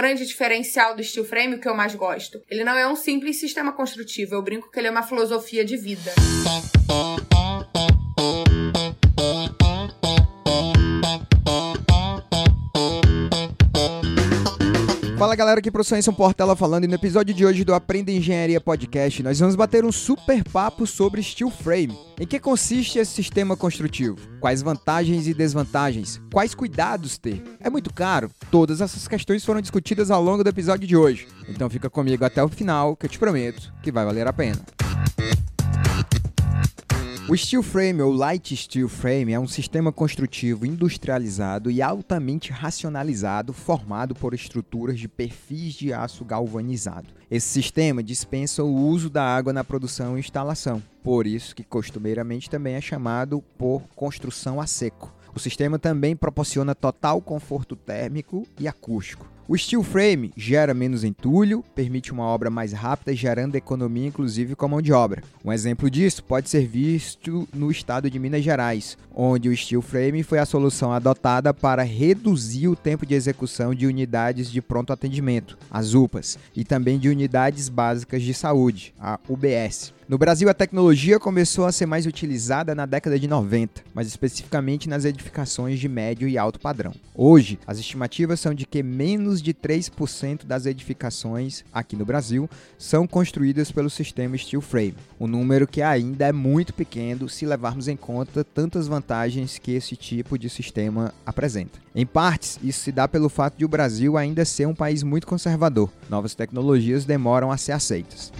grande diferencial do steel frame, que eu mais gosto. Ele não é um simples sistema construtivo, eu brinco que ele é uma filosofia de vida. Fala galera, aqui pro São Portela falando e no episódio de hoje do Aprenda Engenharia Podcast nós vamos bater um super papo sobre steel frame. Em que consiste esse sistema construtivo? Quais vantagens e desvantagens? Quais cuidados ter? É muito caro? Todas essas questões foram discutidas ao longo do episódio de hoje. Então fica comigo até o final que eu te prometo que vai valer a pena. O steel frame ou light steel frame é um sistema construtivo industrializado e altamente racionalizado formado por estruturas de perfis de aço galvanizado. Esse sistema dispensa o uso da água na produção e instalação, por isso que costumeiramente também é chamado por construção a seco. O sistema também proporciona total conforto térmico e acústico. O steel frame gera menos entulho, permite uma obra mais rápida, gerando economia inclusive com a mão de obra. Um exemplo disso pode ser visto no estado de Minas Gerais, onde o steel frame foi a solução adotada para reduzir o tempo de execução de unidades de pronto atendimento, as UPAs, e também de unidades básicas de saúde, a UBS. No Brasil, a tecnologia começou a ser mais utilizada na década de 90, mas especificamente nas edificações de médio e alto padrão. Hoje, as estimativas são de que menos de 3% das edificações aqui no Brasil são construídas pelo sistema steel frame, um número que ainda é muito pequeno se levarmos em conta tantas vantagens que esse tipo de sistema apresenta. Em partes, isso se dá pelo fato de o Brasil ainda ser um país muito conservador. Novas tecnologias demoram a ser aceitas.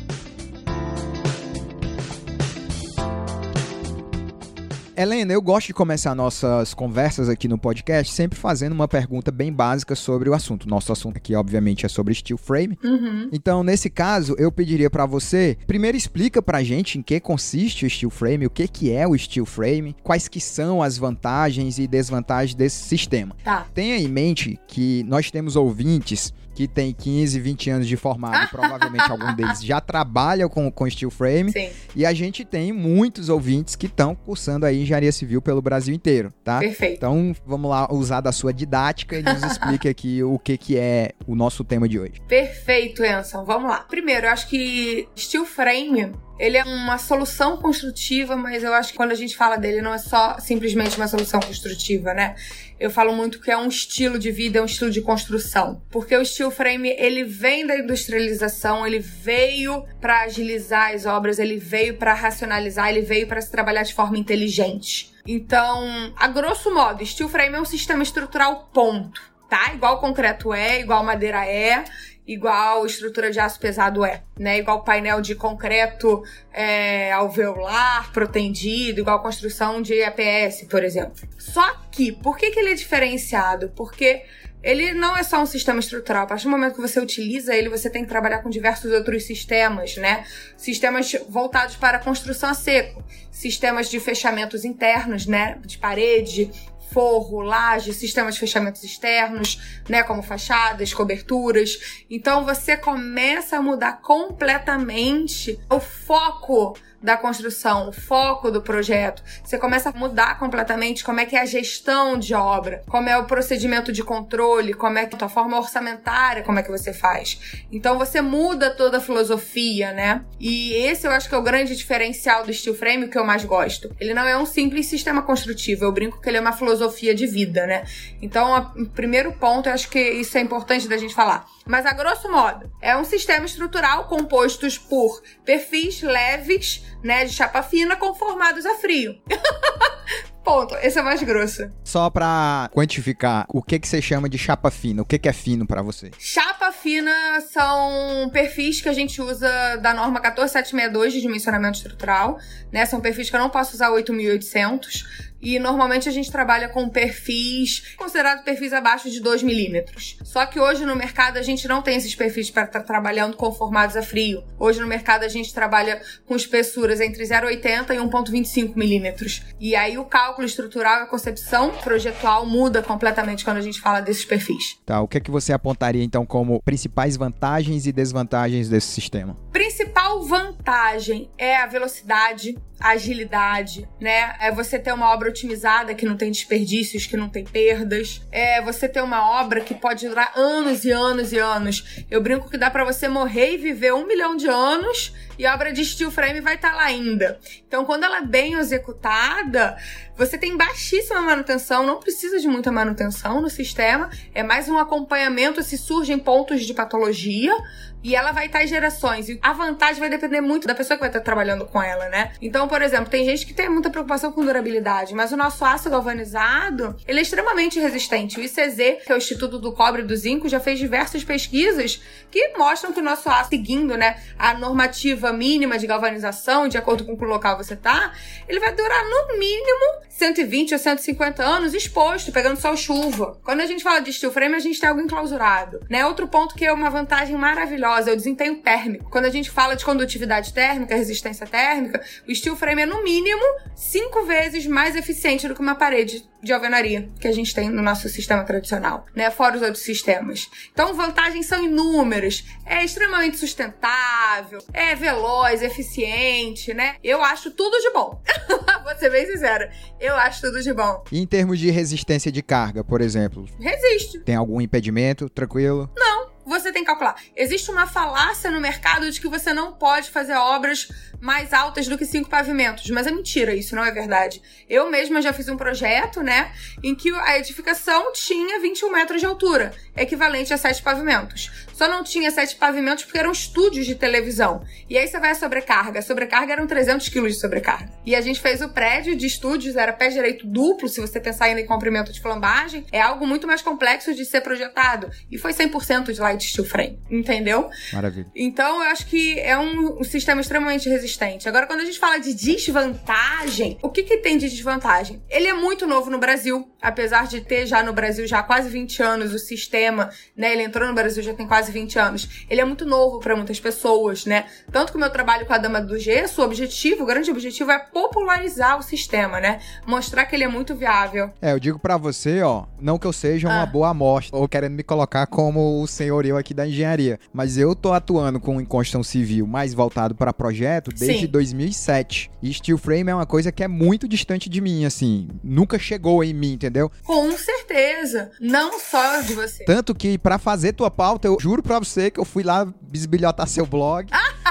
Helena, eu gosto de começar nossas conversas aqui no podcast sempre fazendo uma pergunta bem básica sobre o assunto. Nosso assunto aqui, obviamente, é sobre steel frame. Uhum. Então, nesse caso, eu pediria para você, primeiro explica pra gente em que consiste o steel frame, o que que é o steel frame, quais que são as vantagens e desvantagens desse sistema. Tá. Tenha em mente que nós temos ouvintes que tem 15, 20 anos de formado, provavelmente algum deles já trabalha com, com steel frame. Sim. E a gente tem muitos ouvintes que estão cursando aí engenharia civil pelo Brasil inteiro, tá? Perfeito. Então, vamos lá usar da sua didática e nos explique aqui o que, que é o nosso tema de hoje. Perfeito, Enson. Vamos lá. Primeiro, eu acho que steel frame ele é uma solução construtiva, mas eu acho que quando a gente fala dele não é só simplesmente uma solução construtiva, né? Eu falo muito que é um estilo de vida, é um estilo de construção. Porque o steel frame, ele vem da industrialização, ele veio para agilizar as obras, ele veio para racionalizar, ele veio para se trabalhar de forma inteligente. Então, a grosso modo, steel frame é um sistema estrutural ponto, tá? Igual concreto é, igual madeira é, igual estrutura de aço pesado é, né? Igual painel de concreto é, alveolar, protendido, igual construção de EPS, por exemplo. Só que, por que, que ele é diferenciado? Porque ele não é só um sistema estrutural. A partir do momento que você utiliza ele, você tem que trabalhar com diversos outros sistemas, né? Sistemas voltados para construção a seco, sistemas de fechamentos internos, né? De parede, forro, laje, sistemas de fechamentos externos, né, como fachadas, coberturas. Então você começa a mudar completamente o foco da construção, o foco do projeto. Você começa a mudar completamente como é que é a gestão de obra, como é o procedimento de controle, como é que a forma orçamentária, como é que você faz. Então você muda toda a filosofia, né? E esse eu acho que é o grande diferencial do steel frame, que eu mais gosto. Ele não é um simples sistema construtivo, eu brinco que ele é uma filosofia de vida, né? Então, o primeiro ponto, eu acho que isso é importante da gente falar. Mas a grosso modo, é um sistema estrutural compostos por perfis leves né, de chapa fina conformados a frio. Ponto. Esse é mais grosso. Só pra quantificar, o que que você chama de chapa fina? O que que é fino para você? Chapa fina são perfis que a gente usa da norma 14762 de dimensionamento estrutural, né? São perfis que eu não posso usar 8800 e normalmente a gente trabalha com perfis considerados perfis abaixo de 2 milímetros. Só que hoje no mercado a gente não tem esses perfis para estar tá trabalhando com formados a frio. Hoje no mercado a gente trabalha com espessuras entre 0,80 e 1,25 milímetros. E aí o cálculo estrutural e a concepção projetual muda completamente quando a gente fala desses perfis. Tá, o que é que você apontaria então como principais vantagens e desvantagens desse sistema? Principal vantagem é a velocidade, a agilidade, né? É você ter uma obra otimizada, que não tem desperdícios, que não tem perdas. É você ter uma obra que pode durar anos e anos e anos. Eu brinco que dá para você morrer e viver um milhão de anos e a obra de steel frame vai estar tá lá ainda. Então, quando ela é bem executada, você tem baixíssima manutenção, não precisa de muita manutenção no sistema, é mais um acompanhamento se surgem pontos de patologia, e ela vai estar em gerações. E a vantagem vai depender muito da pessoa que vai estar trabalhando com ela, né? Então, por exemplo, tem gente que tem muita preocupação com durabilidade, mas o nosso aço galvanizado, ele é extremamente resistente. O ICZ, que é o Instituto do Cobre e do Zinco, já fez diversas pesquisas que mostram que o nosso aço, seguindo, né, a normativa mínima de galvanização, de acordo com o local você tá, ele vai durar no mínimo 120 ou 150 anos exposto, pegando sol chuva. Quando a gente fala de steel frame, a gente tem algo enclausurado, né? Outro ponto que é uma vantagem maravilhosa é o desempenho térmico. Quando a gente fala de condutividade térmica, resistência térmica, o steel frame é no mínimo cinco vezes mais eficiente do que uma parede de alvenaria que a gente tem no nosso sistema tradicional, né? Fora os outros sistemas. Então, vantagens são inúmeras. É extremamente sustentável, é veloz, eficiente, né? Eu acho tudo de bom. Vou ser bem sincera. Eu acho tudo de bom. E em termos de resistência de carga, por exemplo? Resiste. Tem algum impedimento? Tranquilo? Não você tem que calcular. Existe uma falácia no mercado de que você não pode fazer obras mais altas do que cinco pavimentos. Mas é mentira, isso não é verdade. Eu mesma já fiz um projeto, né, em que a edificação tinha 21 metros de altura, equivalente a sete pavimentos. Só não tinha sete pavimentos porque eram estúdios de televisão. E aí você vai a sobrecarga. A sobrecarga eram 300 quilos de sobrecarga. E a gente fez o prédio de estúdios, era pé direito duplo, se você pensar ainda em comprimento de flambagem. É algo muito mais complexo de ser projetado. E foi 100% de light steel frame, entendeu? Maravilha. Então eu acho que é um, um sistema extremamente resistente Agora, quando a gente fala de desvantagem, o que, que tem de desvantagem? Ele é muito novo no Brasil, apesar de ter já no Brasil já quase 20 anos o sistema, né? Ele entrou no Brasil já tem quase 20 anos. Ele é muito novo para muitas pessoas, né? Tanto que o meu trabalho com a Dama do Gesso, o objetivo, o grande objetivo é popularizar o sistema, né? Mostrar que ele é muito viável. É, eu digo para você, ó, não que eu seja uma ah. boa amostra ou querendo me colocar como o senhorio aqui da engenharia, mas eu tô atuando com construção civil mais voltado para projeto desde Sim. 2007. E steel frame é uma coisa que é muito distante de mim, assim. Nunca chegou em mim, entendeu? Com certeza. Não só de você. Tanto que para fazer tua pauta, eu juro pra você que eu fui lá bisbilhotar seu blog.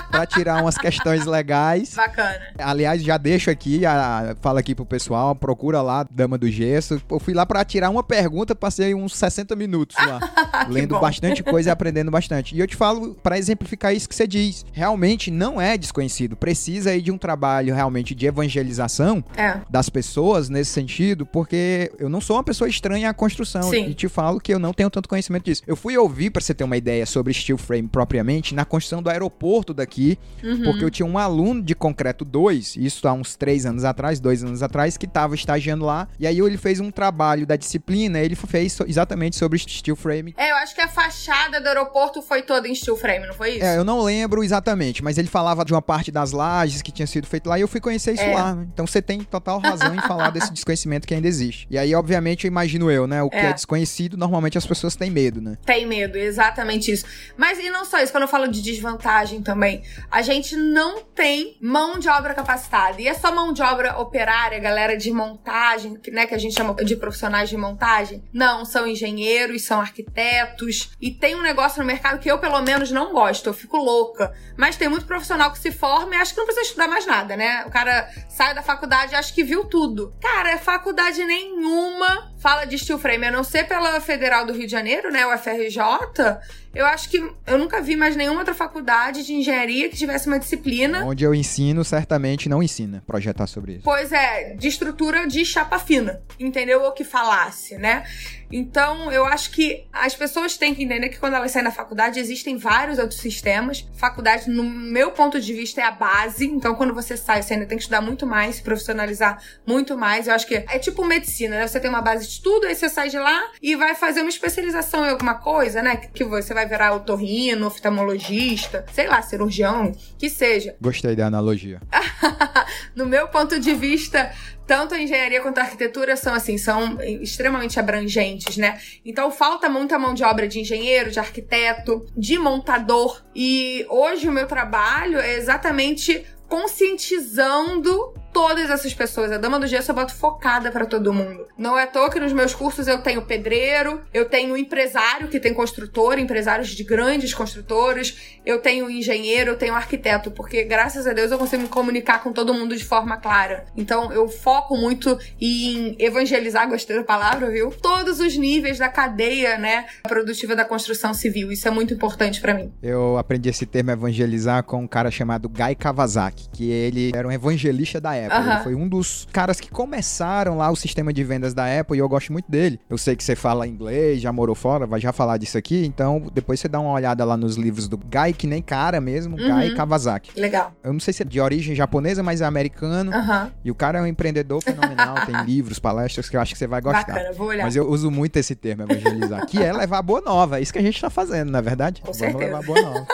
Para tirar umas questões legais. Bacana. Aliás, já deixo aqui, a, fala aqui pro pessoal, procura lá, Dama do Gesso. Eu fui lá para tirar uma pergunta, passei uns 60 minutos lá, lendo bom. bastante coisa e aprendendo bastante. E eu te falo para exemplificar isso que você diz. Realmente não é desconhecido precisa aí de um trabalho realmente de evangelização é. das pessoas nesse sentido, porque eu não sou uma pessoa estranha à construção. Sim. E te falo que eu não tenho tanto conhecimento disso. Eu fui ouvir, para você ter uma ideia, sobre steel frame propriamente, na construção do aeroporto daqui, uhum. porque eu tinha um aluno de concreto 2, isso há uns três anos atrás, dois anos atrás, que estava estagiando lá, e aí ele fez um trabalho da disciplina, ele fez exatamente sobre steel frame. É, eu acho que a fachada do aeroporto foi toda em steel frame, não foi isso? É, eu não lembro exatamente, mas ele falava de uma parte das lajes que tinha sido feito lá e eu fui conhecer isso é. lá. Né? Então você tem total razão em falar desse desconhecimento que ainda existe. E aí, obviamente, eu imagino eu, né? O que é. é desconhecido, normalmente as pessoas têm medo, né? Tem medo, exatamente isso. Mas e não só isso, quando eu falo de desvantagem também, a gente não tem mão de obra capacitada. E é só mão de obra operária, galera de montagem, né? Que a gente chama de profissionais de montagem. Não, são engenheiros, são arquitetos. E tem um negócio no mercado que eu, pelo menos, não gosto. Eu fico louca. Mas tem muito profissional que se forma e acha que não precisa estudar mais nada, né? O cara sai da faculdade e acha que viu tudo. Cara, faculdade nenhuma fala de steel frame, a não ser pela Federal do Rio de Janeiro, né? O FRJ. Eu acho que eu nunca vi mais nenhuma outra faculdade de engenharia que tivesse uma disciplina. Onde eu ensino, certamente não ensina projetar sobre isso. Pois é, de estrutura de chapa fina, entendeu? Ou que falasse, né? Então, eu acho que as pessoas têm que entender que quando elas saem da faculdade, existem vários outros sistemas. Faculdade, no meu ponto de vista, é a base. Então, quando você sai, você ainda tem que estudar muito mais, se profissionalizar muito mais. Eu acho que é tipo medicina, né? Você tem uma base de estudo, aí você sai de lá e vai fazer uma especialização em alguma coisa, né? Que você vai virar otorrino, oftalmologista, sei lá, cirurgião, que seja. Gostei da analogia. no meu ponto de vista, tanto a engenharia quanto a arquitetura são assim, são extremamente abrangentes, né? Então falta muita mão de obra de engenheiro, de arquiteto, de montador. E hoje o meu trabalho é exatamente conscientizando todas essas pessoas. A Dama do Gesso eu boto focada para todo mundo. Não é à toa que nos meus cursos eu tenho pedreiro, eu tenho empresário que tem construtor, empresários de grandes construtores, eu tenho engenheiro, eu tenho arquiteto, porque graças a Deus eu consigo me comunicar com todo mundo de forma clara. Então eu foco muito em evangelizar, gostei da palavra, viu? Todos os níveis da cadeia, né, produtiva da construção civil. Isso é muito importante para mim. Eu aprendi esse termo evangelizar com um cara chamado Guy Kawasaki, que ele era um evangelista da Apple. Ele foi um dos caras que começaram lá o sistema de vendas da Apple e eu gosto muito dele. Eu sei que você fala inglês, já morou fora, vai já falar disso aqui, então depois você dá uma olhada lá nos livros do Guy, que nem cara mesmo, uhum. Guy Kawasaki. Legal. Eu não sei se é de origem japonesa, mas é americano. Uhum. E o cara é um empreendedor fenomenal, tem livros, palestras que eu acho que você vai gostar. Bacana, vou olhar. Mas eu uso muito esse termo, evangelizar, que é levar boa nova. É isso que a gente tá fazendo, na é verdade? Com Vamos certeza. levar boa nova.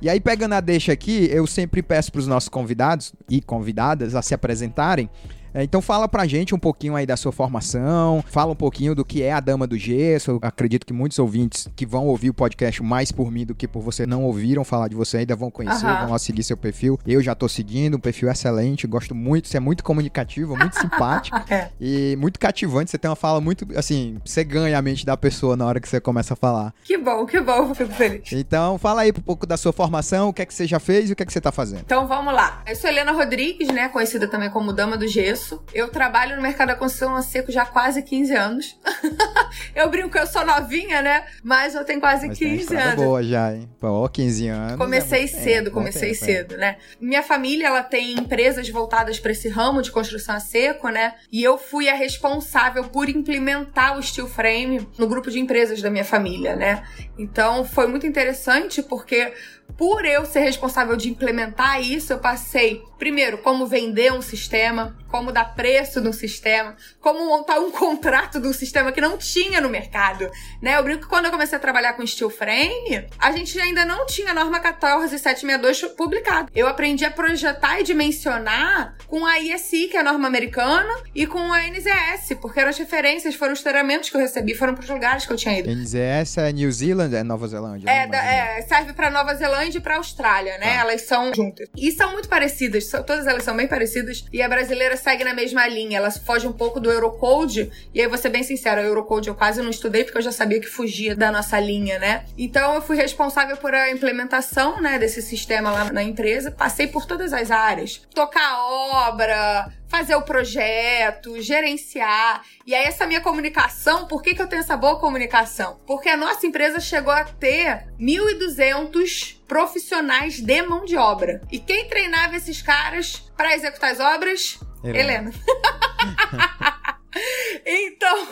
e aí, pegando a deixa aqui, eu sempre peço pros nossos convidados e convidadas a se apresentarem então fala pra gente um pouquinho aí da sua formação, fala um pouquinho do que é a Dama do Gesso. Eu acredito que muitos ouvintes que vão ouvir o podcast mais por mim do que por você não ouviram falar de você ainda vão conhecer, vão lá seguir seu perfil. Eu já tô seguindo, um perfil excelente, gosto muito, você é muito comunicativo, muito simpático é. e muito cativante. Você tem uma fala muito, assim, você ganha a mente da pessoa na hora que você começa a falar. Que bom, que bom, fico feliz. Então fala aí um pouco da sua formação, o que é que você já fez e o que é que você tá fazendo. Então vamos lá. Eu sou Helena Rodrigues, né, conhecida também como Dama do Gesso. Eu trabalho no mercado da construção a seco já há quase 15 anos. eu brinco que eu sou novinha, né? Mas eu tenho quase Mas 15 tem anos. boa já, hein? Pô, 15 anos. Comecei é cedo, tempo, comecei tempo, cedo, é. né? Minha família, ela tem empresas voltadas para esse ramo de construção a seco, né? E eu fui a responsável por implementar o steel frame no grupo de empresas da minha família, né? Então foi muito interessante porque por eu ser responsável de implementar isso, eu passei, primeiro, como vender um sistema, como dar preço um sistema, como montar um contrato de um sistema que não tinha no mercado, né? Eu brinco que quando eu comecei a trabalhar com steel frame, a gente ainda não tinha a norma 14762 publicada. Eu aprendi a projetar e dimensionar com a ISI, que é a norma americana, e com a NZS, porque eram as referências, foram os treinamentos que eu recebi, foram para os lugares que eu tinha ido. NZS é New Zealand, é Nova Zelândia? É, da, é serve para Nova Zelândia e pra Austrália, né? Ah. Elas são juntas. E são muito parecidas, todas elas são bem parecidas. E a brasileira segue na mesma linha. Elas fogem um pouco do Eurocode. E aí, vou ser bem sincera, o Eurocode eu quase não estudei porque eu já sabia que fugia da nossa linha, né? Então, eu fui responsável por a implementação, né, desse sistema lá na empresa. Passei por todas as áreas. Tocar obra, fazer o projeto, gerenciar. E aí, essa minha comunicação, por que, que eu tenho essa boa comunicação? Porque a nossa empresa chegou a ter 1.200 profissionais de mão de obra. E quem treinava esses caras para executar as obras? Helena. Helena. Então,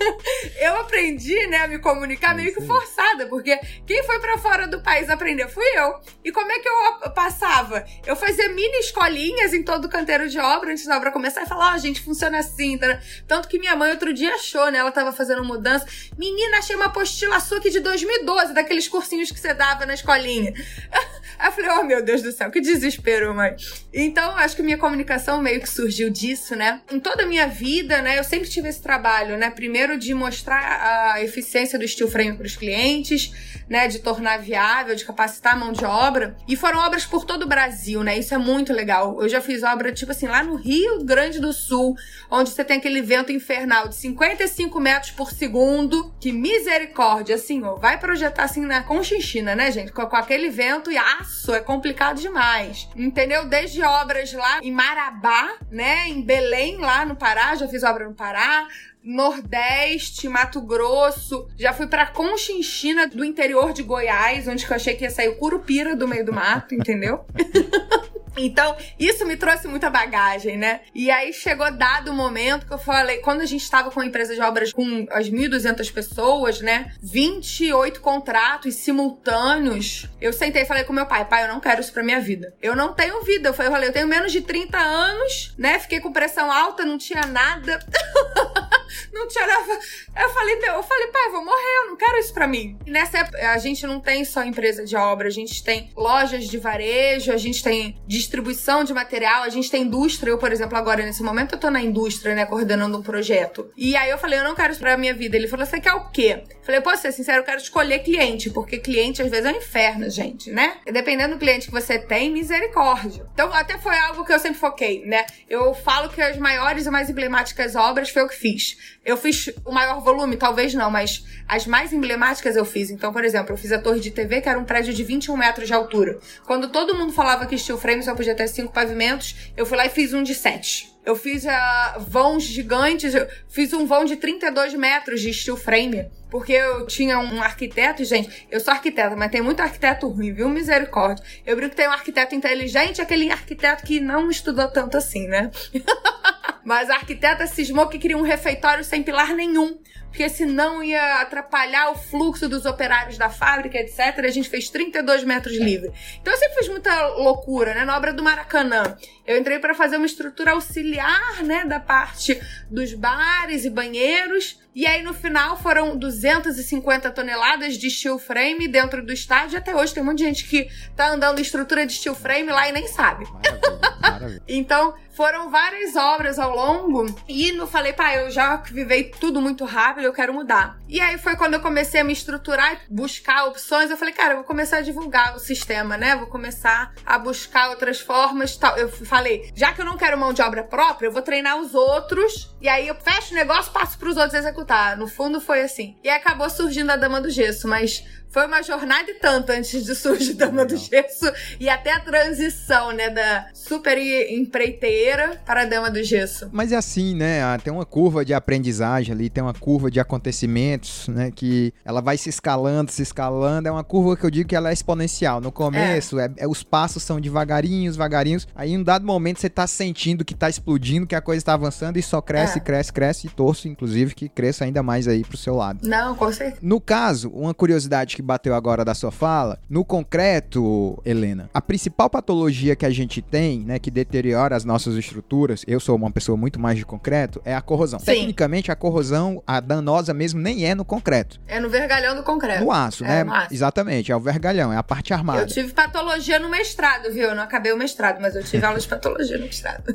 eu aprendi, né, a me comunicar meio que forçada, porque quem foi para fora do país aprender fui eu. E como é que eu passava? Eu fazia mini escolinhas em todo o canteiro de obra antes da obra começar e falar, ó, oh, gente, funciona assim, tá? Tanto que minha mãe outro dia achou, né, ela tava fazendo mudança. Menina, achei uma apostila sua aqui de 2012, daqueles cursinhos que você dava na escolinha. Aí eu falei, oh meu Deus do céu, que desespero, mãe. Então, acho que minha comunicação meio que surgiu disso, né? Em toda a minha vida, né, eu sempre tive esse trabalho, né? Primeiro de mostrar a eficiência do steel frame para os clientes, né? De tornar viável, de capacitar a mão de obra. E foram obras por todo o Brasil, né? Isso é muito legal. Eu já fiz obra, tipo assim, lá no Rio Grande do Sul, onde você tem aquele vento infernal de 55 metros por segundo. Que misericórdia, ó. Vai projetar assim na Conchinchina, né, gente? Com, com aquele vento e aço, é complicado demais. Entendeu? Desde obras lá em Marabá, né? Em Belém, lá no Pará, já fiz obra no Pará. Nordeste, Mato Grosso, já fui pra Conchinchina do interior de Goiás, onde eu achei que ia sair o Curupira do meio do mato, entendeu? Então, isso me trouxe muita bagagem, né? E aí chegou dado o momento que eu falei, quando a gente estava com a empresa de obras com as 1.200 pessoas, né? 28 contratos simultâneos. Eu sentei e falei com meu pai, pai, eu não quero isso pra minha vida. Eu não tenho vida. Eu falei, eu tenho menos de 30 anos, né? Fiquei com pressão alta, não tinha nada. não tirava. Eu falei, eu falei, pai, eu vou morrer, eu não quero isso pra mim. E nessa época, a gente não tem só empresa de obra, a gente tem lojas de varejo, a gente tem distribuição de material, a gente tem indústria. Eu, por exemplo, agora nesse momento eu tô na indústria, né, coordenando um projeto. E aí eu falei, eu não quero isso pra minha vida. Ele falou, você quer o quê? Eu falei, posso ser sincero, eu quero escolher cliente, porque cliente às vezes é um inferno, gente, né? E dependendo do cliente que você tem, misericórdia. Então, até foi algo que eu sempre foquei, né? Eu falo que as maiores e mais emblemáticas obras foi o que fiz. Eu fiz o maior volume, talvez não, mas as mais emblemáticas eu fiz. Então, por exemplo, eu fiz a torre de TV, que era um prédio de 21 metros de altura. Quando todo mundo falava que steel frame podia ter cinco pavimentos, eu fui lá e fiz um de sete. Eu fiz uh, vãos gigantes, eu fiz um vão de 32 metros de steel frame. Porque eu tinha um arquiteto, gente, eu sou arquiteta, mas tem muito arquiteto ruim, viu? Misericórdia. Eu brinco que tem um arquiteto inteligente, aquele arquiteto que não estudou tanto assim, né? mas a arquiteta cismou que queria um refeitório sem pilar nenhum porque senão ia atrapalhar o fluxo dos operários da fábrica, etc. A gente fez 32 metros livre. Então eu sempre fiz muita loucura, né? Na obra do Maracanã. Eu entrei para fazer uma estrutura auxiliar, né, da parte dos bares e banheiros. E aí no final foram 250 toneladas de steel frame dentro do estádio. Até hoje tem um monte de gente que tá andando em estrutura de steel frame lá e nem sabe. Maravilha, maravilha. então foram várias obras ao longo. E eu falei, pai, eu já vivei tudo muito rápido, eu quero mudar. E aí foi quando eu comecei a me estruturar e buscar opções. Eu falei, cara, eu vou começar a divulgar o sistema, né? Vou começar a buscar outras formas tal. Eu falei, já que eu não quero mão de obra própria, eu vou treinar os outros. E aí eu fecho o negócio, passo pros outros executar. No fundo foi assim. E acabou surgindo a Dama do Gesso, mas foi uma jornada e tanto antes de surgir Dama do Gesso e até a transição, né, da super empreiteira para a Dama do Gesso. Mas é assim, né? Ah, tem uma curva de aprendizagem ali, tem uma curva de acontecimentos, né, que ela vai se escalando, se escalando. É uma curva que eu digo que ela é exponencial. No começo, é. É, é os passos são devagarinhos, devagarinhos. Aí em um dado momento você tá sentindo que tá explodindo, que a coisa está avançando e só cresce, é. cresce, cresce e torço, inclusive, que cresça ainda mais aí pro seu lado. Não, com certeza. No caso, uma curiosidade que bateu agora da sua fala, no concreto, Helena, a principal patologia que a gente tem, né, que deteriora as nossas estruturas, eu sou uma pessoa muito mais de concreto, é a corrosão. Sim. Tecnicamente, a corrosão, a danosa mesmo, nem é no concreto. É no vergalhão do concreto. No aço, é, né? Aço. Exatamente, é o vergalhão, é a parte armada. Eu tive patologia no mestrado, viu? Eu não acabei o mestrado, mas eu tive aula de patologia no mestrado.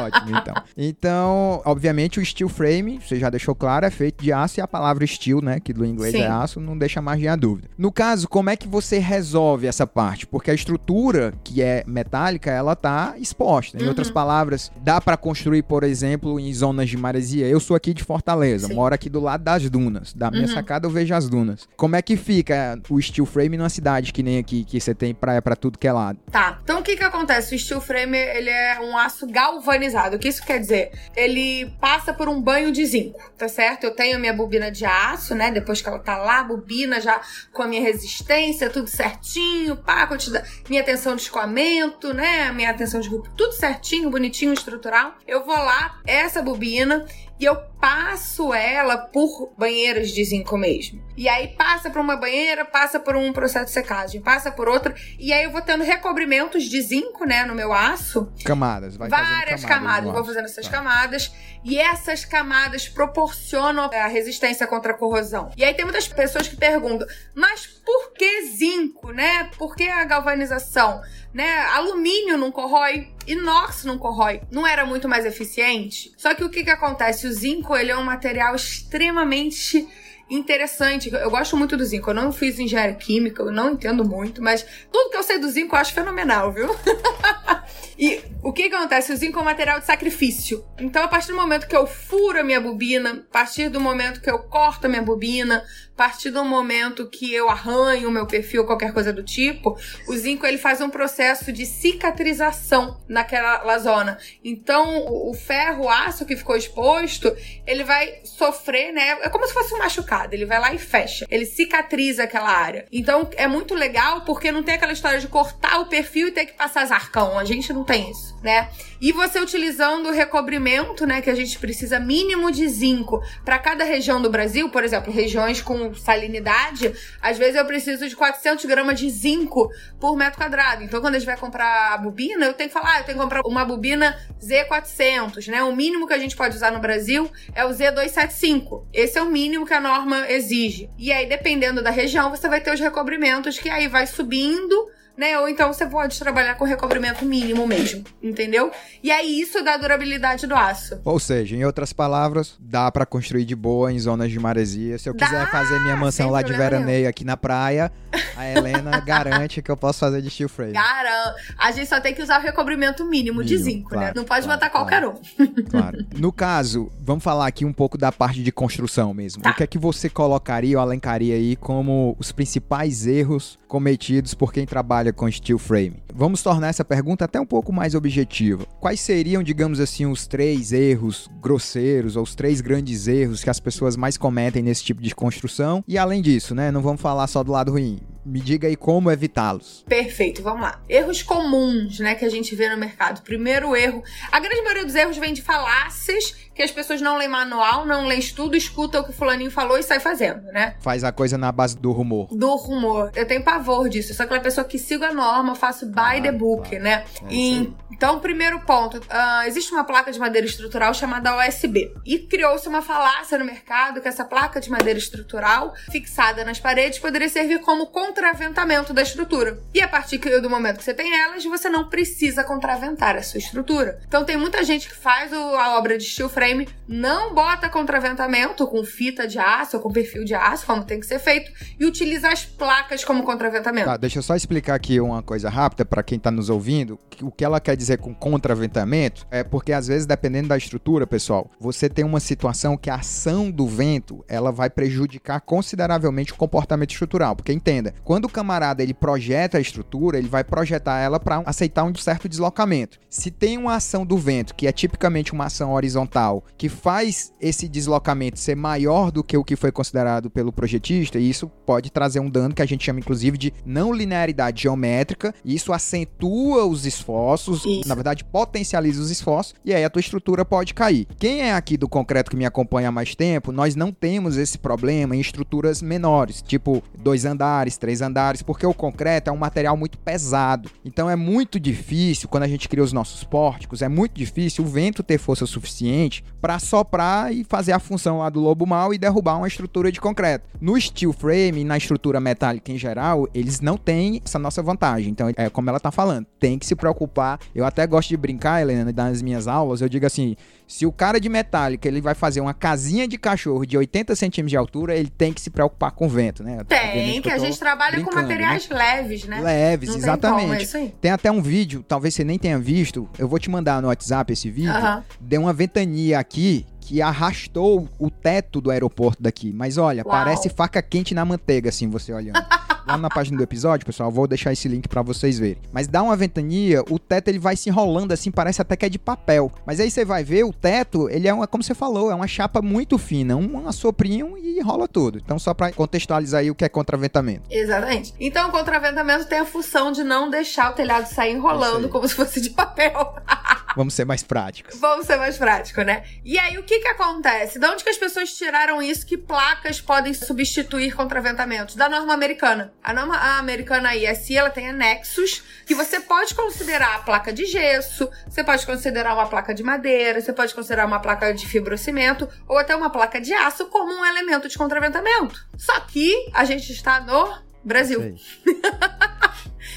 Ótimo, então. Então, obviamente, o steel frame, você já deixou claro, é feito de aço e a palavra steel, né, que do inglês Sim. é aço, não deixa mais de dúvida. No caso, como é que você resolve essa parte? Porque a estrutura que é metálica, ela tá exposta. Em uhum. outras palavras, dá para construir, por exemplo, em zonas de maresia. Eu sou aqui de Fortaleza, Sim. moro aqui do lado das dunas. Da minha uhum. sacada eu vejo as dunas. Como é que fica o steel frame numa cidade que nem aqui, que você tem praia para tudo que é lado? Tá. Então o que que acontece? O steel frame, ele é um aço galvanizado. O que isso quer dizer? Ele passa por um banho de zinco, tá certo? Eu tenho a minha bobina de aço, né? Depois que ela tá lá, a bobina já com a minha resistência, tudo certinho, pá, quantidade, minha atenção de escoamento, né? Minha atenção de grupo, tudo certinho, bonitinho, estrutural. Eu vou lá, essa bobina, e eu passo ela por banheiras de zinco mesmo. E aí passa por uma banheira, passa por um processo de secagem, passa por outra, e aí eu vou tendo recobrimentos de zinco, né, no meu aço. Camadas, vai Várias camadas, camadas vou fazendo essas tá. camadas, e essas camadas proporcionam a resistência contra a corrosão. E aí tem muitas pessoas que perguntam: "Mas por que zinco, né? Por que a galvanização?" né? Alumínio não corrói, inox não corrói. Não era muito mais eficiente? Só que o que que acontece? O zinco, ele é um material extremamente interessante. Eu gosto muito do zinco. Eu não fiz engenharia química, eu não entendo muito, mas tudo que eu sei do zinco eu acho fenomenal, viu? e o que, acontece? O zinco é um material de sacrifício. Então, a partir do momento que eu furo a minha bobina, a partir do momento que eu corto a minha bobina, a partir do momento que eu arranho o meu perfil, qualquer coisa do tipo, o zinco ele faz um processo de cicatrização naquela zona. Então, o ferro, o aço que ficou exposto, ele vai sofrer, né? É como se fosse um machucado. Ele vai lá e fecha. Ele cicatriza aquela área. Então, é muito legal porque não tem aquela história de cortar o perfil e ter que passar zarcão. A gente não tem isso, né? E você utilizando o recobrimento, né, que a gente precisa mínimo de zinco para cada região do Brasil, por exemplo, regiões com salinidade, às vezes eu preciso de 400 gramas de zinco por metro quadrado. Então, quando a gente vai comprar a bobina, eu tenho que falar, ah, eu tenho que comprar uma bobina Z400, né? O mínimo que a gente pode usar no Brasil é o Z275. Esse é o mínimo que a norma exige. E aí, dependendo da região, você vai ter os recobrimentos que aí vai subindo né? Ou então você pode trabalhar com recobrimento mínimo mesmo, entendeu? E aí isso dá durabilidade do aço. Ou seja, em outras palavras, dá para construir de boa em zonas de maresia. Se eu dá, quiser fazer minha mansão lá de veraneio nenhum. aqui na praia, a Helena garante que eu posso fazer de steel frame. Garanto. A gente só tem que usar o recobrimento mínimo, mínimo de zinco, né? claro, né? Não pode claro, botar qualquer claro. um. Claro. No caso, vamos falar aqui um pouco da parte de construção mesmo. Tá. O que é que você colocaria ou alencaria aí como os principais erros cometidos por quem trabalha com steel frame. Vamos tornar essa pergunta até um pouco mais objetiva. Quais seriam, digamos assim, os três erros grosseiros ou os três grandes erros que as pessoas mais cometem nesse tipo de construção? E além disso, né, não vamos falar só do lado ruim. Me diga aí como evitá-los. Perfeito, vamos lá. Erros comuns, né, que a gente vê no mercado. Primeiro erro, a grande maioria dos erros vem de falácias que as pessoas não leem manual, não leem estudo, escutam o que o fulaninho falou e sai fazendo, né? Faz a coisa na base do rumor. Do rumor. Eu tenho pavor disso. Eu sou aquela pessoa que sigo a norma, faço by ah, the book, né? É e, então, primeiro ponto. Uh, existe uma placa de madeira estrutural chamada OSB. E criou-se uma falácia no mercado que essa placa de madeira estrutural, fixada nas paredes, poderia servir como contraventamento da estrutura. E a partir do momento que você tem elas, você não precisa contraventar a sua estrutura. Então, tem muita gente que faz a obra de steel frame frame, não bota contraventamento com fita de aço ou com perfil de aço, como tem que ser feito, e utiliza as placas como contraventamento. Tá, deixa eu só explicar aqui uma coisa rápida para quem está nos ouvindo. O que ela quer dizer com contraventamento é porque às vezes, dependendo da estrutura, pessoal, você tem uma situação que a ação do vento ela vai prejudicar consideravelmente o comportamento estrutural. Porque entenda, quando o camarada ele projeta a estrutura, ele vai projetar ela para aceitar um certo deslocamento. Se tem uma ação do vento que é tipicamente uma ação horizontal que faz esse deslocamento ser maior do que o que foi considerado pelo projetista, e isso pode trazer um dano que a gente chama inclusive de não linearidade geométrica, e isso acentua os esforços, isso. na verdade potencializa os esforços, e aí a tua estrutura pode cair. Quem é aqui do concreto que me acompanha há mais tempo, nós não temos esse problema em estruturas menores, tipo dois andares, três andares, porque o concreto é um material muito pesado. Então é muito difícil, quando a gente cria os nossos pórticos, é muito difícil o vento ter força suficiente para soprar e fazer a função lá do lobo mal e derrubar uma estrutura de concreto. No steel frame, na estrutura metálica em geral, eles não têm essa nossa vantagem. Então, é como ela tá falando, tem que se preocupar. Eu até gosto de brincar, Helena, nas minhas aulas, eu digo assim, se o cara de metálica ele vai fazer uma casinha de cachorro de 80 centímetros de altura, ele tem que se preocupar com o vento, né? Tem, que, a gente trabalha com materiais né? leves, né? Leves, Não exatamente. Tem, tem, até um vídeo, talvez você nem tenha visto, eu vou te mandar no WhatsApp esse vídeo. Uh -huh. Deu uma ventania aqui que arrastou o teto do aeroporto daqui. Mas olha, Uau. parece faca quente na manteiga, assim, você olhando. Lá na página do episódio, pessoal, vou deixar esse link para vocês verem. Mas dá uma ventania, o teto ele vai se enrolando assim, parece até que é de papel. Mas aí você vai ver, o teto, ele é uma, como você falou, é uma chapa muito fina, um assoprinho e enrola tudo. Então, só para contextualizar aí o que é contraventamento. Exatamente. Então, o contraventamento tem a função de não deixar o telhado sair enrolando como se fosse de papel. Vamos ser mais práticos. Vamos ser mais práticos, né? E aí, o que que acontece? De onde que as pessoas tiraram isso que placas podem substituir contraventamentos? Da norma americana. A norma americana ISI, ela tem anexos que você pode considerar a placa de gesso, você pode considerar uma placa de madeira, você pode considerar uma placa de fibrocimento ou até uma placa de aço como um elemento de contraventamento. Só que a gente está no Brasil.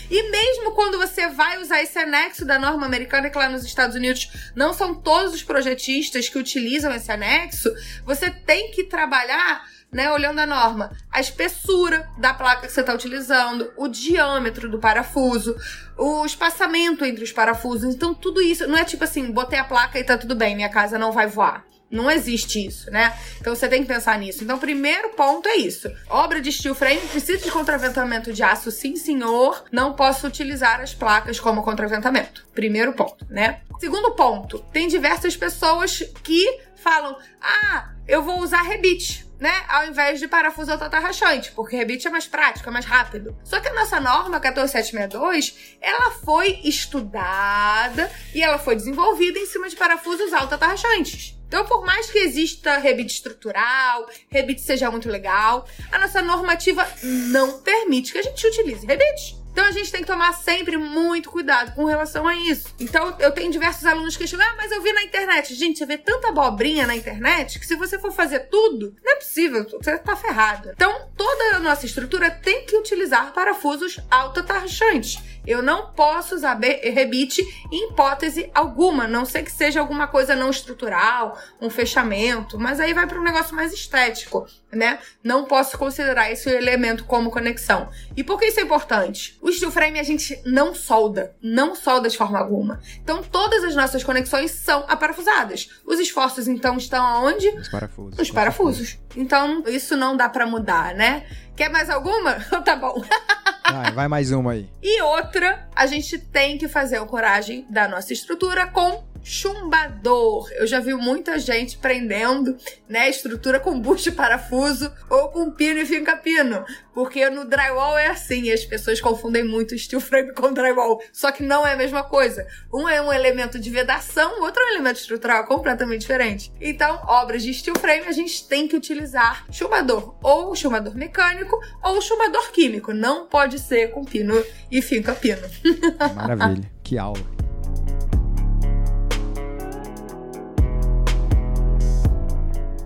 E mesmo quando você vai usar esse anexo da norma americana, que lá nos Estados Unidos não são todos os projetistas que utilizam esse anexo, você tem que trabalhar né, olhando a norma, a espessura da placa que você está utilizando, o diâmetro do parafuso, o espaçamento entre os parafusos. Então, tudo isso não é tipo assim, botei a placa e tá tudo bem, minha casa não vai voar. Não existe isso, né? Então você tem que pensar nisso. Então, primeiro ponto é isso. Obra de steel frame precisa de contraventamento de aço, sim, senhor. Não posso utilizar as placas como contraventamento. Primeiro ponto, né? Segundo ponto, tem diversas pessoas que falam: ah, eu vou usar rebite né? Ao invés de parafuso rachante, porque rebite é mais prático, é mais rápido. Só que a nossa norma 14762, ela foi estudada e ela foi desenvolvida em cima de parafusos rachantes. Então, por mais que exista rebite estrutural, rebite seja muito legal, a nossa normativa não permite que a gente utilize rebite. Então a gente tem que tomar sempre muito cuidado com relação a isso. Então eu tenho diversos alunos que chegam, ah, mas eu vi na internet. Gente, você vê tanta abobrinha na internet que se você for fazer tudo, não é possível, você tá ferrado. Então toda a nossa estrutura tem que utilizar parafusos autotarchantes. Eu não posso usar rebite em hipótese alguma, não sei que seja alguma coisa não estrutural, um fechamento, mas aí vai para um negócio mais estético, né? Não posso considerar esse elemento como conexão. E por que isso é importante? O steel frame a gente não solda, não solda de forma alguma. Então todas as nossas conexões são aparafusadas. Os esforços então estão aonde? Os parafusos. Os parafusos. Então isso não dá para mudar, né? Quer mais alguma? tá bom. Vai, vai mais uma aí. E outra, a gente tem que fazer o coragem da nossa estrutura com chumbador. Eu já vi muita gente prendendo, né, estrutura com bucho e parafuso ou com pino e finca-pino. Porque no drywall é assim, as pessoas confundem muito steel frame com drywall. Só que não é a mesma coisa. Um é um elemento de vedação, o outro é um elemento estrutural completamente diferente. Então, obras de steel frame a gente tem que utilizar chumbador, ou chumbador mecânico, ou chumbador químico. Não pode ser com pino e finca-pino. Maravilha, que aula.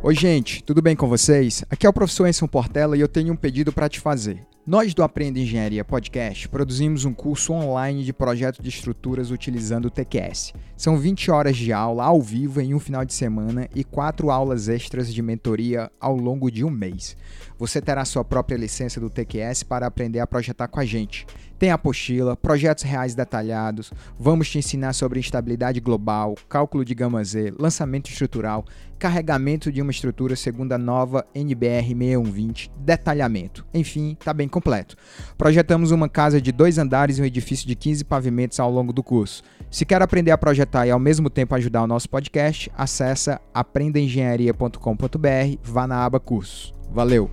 Oi, gente, tudo bem com vocês? Aqui é o professor Enson Portela e eu tenho um pedido para te fazer. Nós do Aprenda Engenharia Podcast produzimos um curso online de projeto de estruturas utilizando o TQS. São 20 horas de aula ao vivo em um final de semana e quatro aulas extras de mentoria ao longo de um mês. Você terá sua própria licença do TQS para aprender a projetar com a gente. Tem apostila, projetos reais detalhados, vamos te ensinar sobre instabilidade global, cálculo de gama Z, lançamento estrutural, carregamento de uma estrutura segundo a nova NBR 6120, detalhamento. Enfim, está bem completo. Projetamos uma casa de dois andares e um edifício de 15 pavimentos ao longo do curso. Se quer aprender a projetar e ao mesmo tempo ajudar o nosso podcast, acessa aprendaengenharia.com.br, vá na aba cursos. Valeu!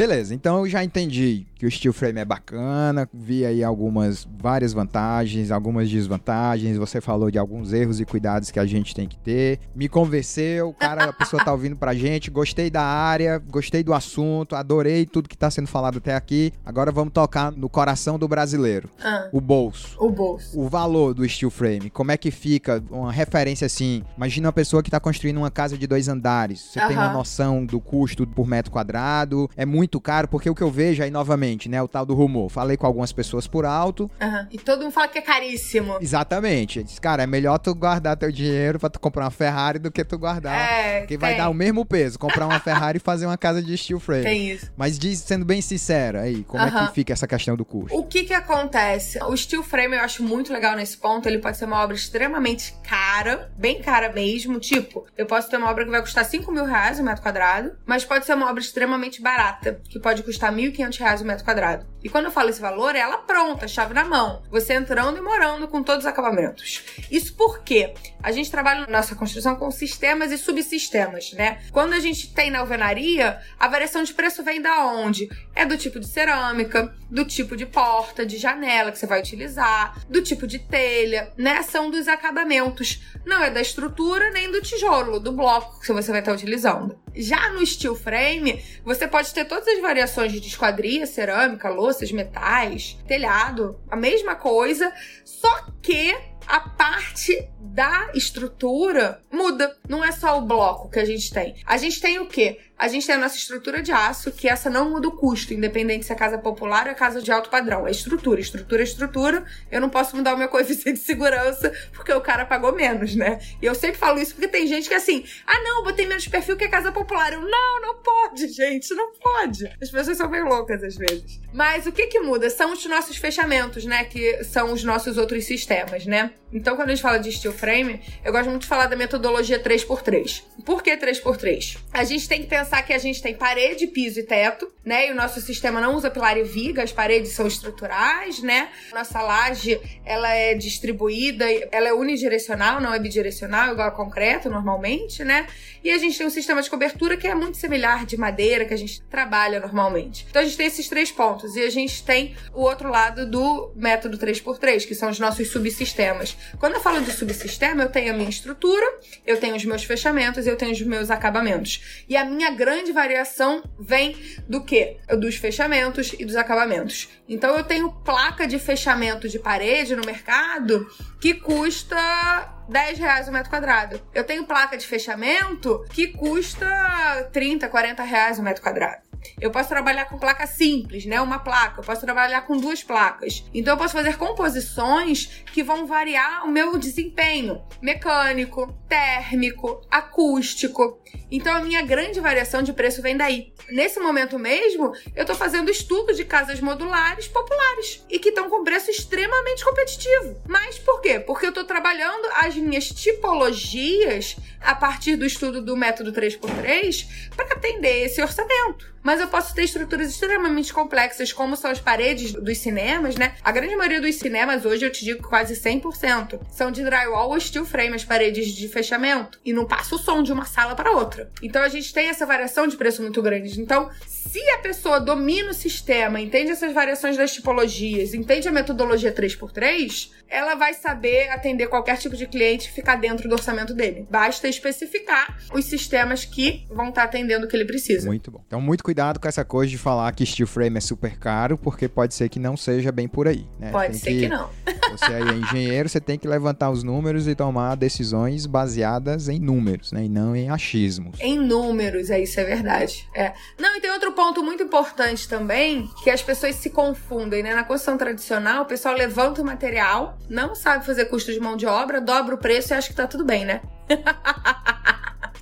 Beleza, então eu já entendi que o steel frame é bacana, vi aí algumas várias vantagens, algumas desvantagens, você falou de alguns erros e cuidados que a gente tem que ter. Me convenceu, cara, a pessoa tá ouvindo pra gente, gostei da área, gostei do assunto, adorei tudo que tá sendo falado até aqui. Agora vamos tocar no coração do brasileiro. Ah, o bolso. O bolso. O valor do steel frame, como é que fica? Uma referência assim, imagina uma pessoa que tá construindo uma casa de dois andares. Você uh -huh. tem uma noção do custo por metro quadrado? É muito caro, porque o que eu vejo aí novamente né? O tal do rumor. Falei com algumas pessoas por alto. Uhum. E todo mundo fala que é caríssimo. Exatamente. Disse, cara, é melhor tu guardar teu dinheiro pra tu comprar uma Ferrari do que tu guardar. É, que vai dar o mesmo peso. Comprar uma Ferrari e fazer uma casa de steel frame. Tem isso. Mas diz, sendo bem sincera aí, como uhum. é que fica essa questão do custo? O que que acontece? O steel frame eu acho muito legal nesse ponto. Ele pode ser uma obra extremamente cara, bem cara mesmo. Tipo, eu posso ter uma obra que vai custar 5 mil reais o um metro quadrado, mas pode ser uma obra extremamente barata, que pode custar 1.500 reais o um metro quadrado. E quando eu falo esse valor, é ela pronta, chave na mão. Você entrando e morando com todos os acabamentos. Isso porque a gente trabalha na nossa construção com sistemas e subsistemas, né? Quando a gente tem na alvenaria, a variação de preço vem da onde? É do tipo de cerâmica, do tipo de porta, de janela que você vai utilizar, do tipo de telha, né? São dos acabamentos. Não é da estrutura nem do tijolo, do bloco que você vai estar utilizando. Já no steel frame, você pode ter todas as variações de esquadria, cerâmica, louças, metais, telhado, a mesma coisa, só que a parte da estrutura muda. Não é só o bloco que a gente tem. A gente tem o quê? A gente tem a nossa estrutura de aço, que essa não muda o custo, independente se é casa popular ou é casa de alto padrão. É estrutura, estrutura, estrutura. Eu não posso mudar o meu coeficiente de segurança porque o cara pagou menos, né? E eu sempre falo isso porque tem gente que é assim, ah não, botei menos perfil que a casa popular. Eu, não, não pode, gente, não pode. As pessoas são bem loucas às vezes. Mas o que que muda? São os nossos fechamentos, né? Que são os nossos outros sistemas, né? Então, quando a gente fala de steel frame, eu gosto muito de falar da metodologia 3x3. Por que 3x3? A gente tem que pensar que a gente tem parede, piso e teto, né? E o nosso sistema não usa pilar e viga, as paredes são estruturais, né? Nossa laje, ela é distribuída, ela é unidirecional, não é bidirecional, igual a concreto normalmente, né? E a gente tem um sistema de cobertura que é muito similar de madeira, que a gente trabalha normalmente. Então, a gente tem esses três pontos. E a gente tem o outro lado do método 3x3, que são os nossos subsistemas. Quando eu falo de subsistema, eu tenho a minha estrutura, eu tenho os meus fechamentos, eu tenho os meus acabamentos. E a minha grande variação vem do que? Dos fechamentos e dos acabamentos. Então eu tenho placa de fechamento de parede no mercado que custa 10 reais o metro quadrado. Eu tenho placa de fechamento que custa 30, 40 reais o metro quadrado. Eu posso trabalhar com placa simples, né? Uma placa. Eu posso trabalhar com duas placas. Então eu posso fazer composições que vão variar o meu desempenho mecânico, térmico, acústico. Então a minha grande variação de preço vem daí. Nesse momento mesmo, eu estou fazendo estudo de casas modulares populares e que estão com preço extremamente competitivo. Mas por quê? Porque eu estou trabalhando as minhas tipologias a partir do estudo do método 3x3 para atender esse orçamento. Mas eu posso ter estruturas extremamente complexas, como são as paredes dos cinemas, né? A grande maioria dos cinemas hoje, eu te digo quase 100%, são de drywall ou steel frame, as paredes de fechamento. E não passa o som de uma sala para outra. Então a gente tem essa variação de preço muito grande. Então, se a pessoa domina o sistema, entende essas variações das tipologias, entende a metodologia 3x3, ela vai saber atender qualquer tipo de cliente e ficar dentro do orçamento dele. Basta especificar os sistemas que vão estar atendendo o que ele precisa. Muito bom. Então, muito cuidado com essa coisa de falar que steel frame é super caro, porque pode ser que não seja bem por aí. Né? Pode tem ser que, que não. Você aí é engenheiro, você tem que levantar os números e tomar decisões baseadas em números, né? E não em achismos. Em números, é isso, é verdade. É. Não, e tem outro ponto muito importante também, que as pessoas se confundem, né? Na construção tradicional, o pessoal levanta o material, não sabe fazer custo de mão de obra, dobra o preço e acha que tá tudo bem, né?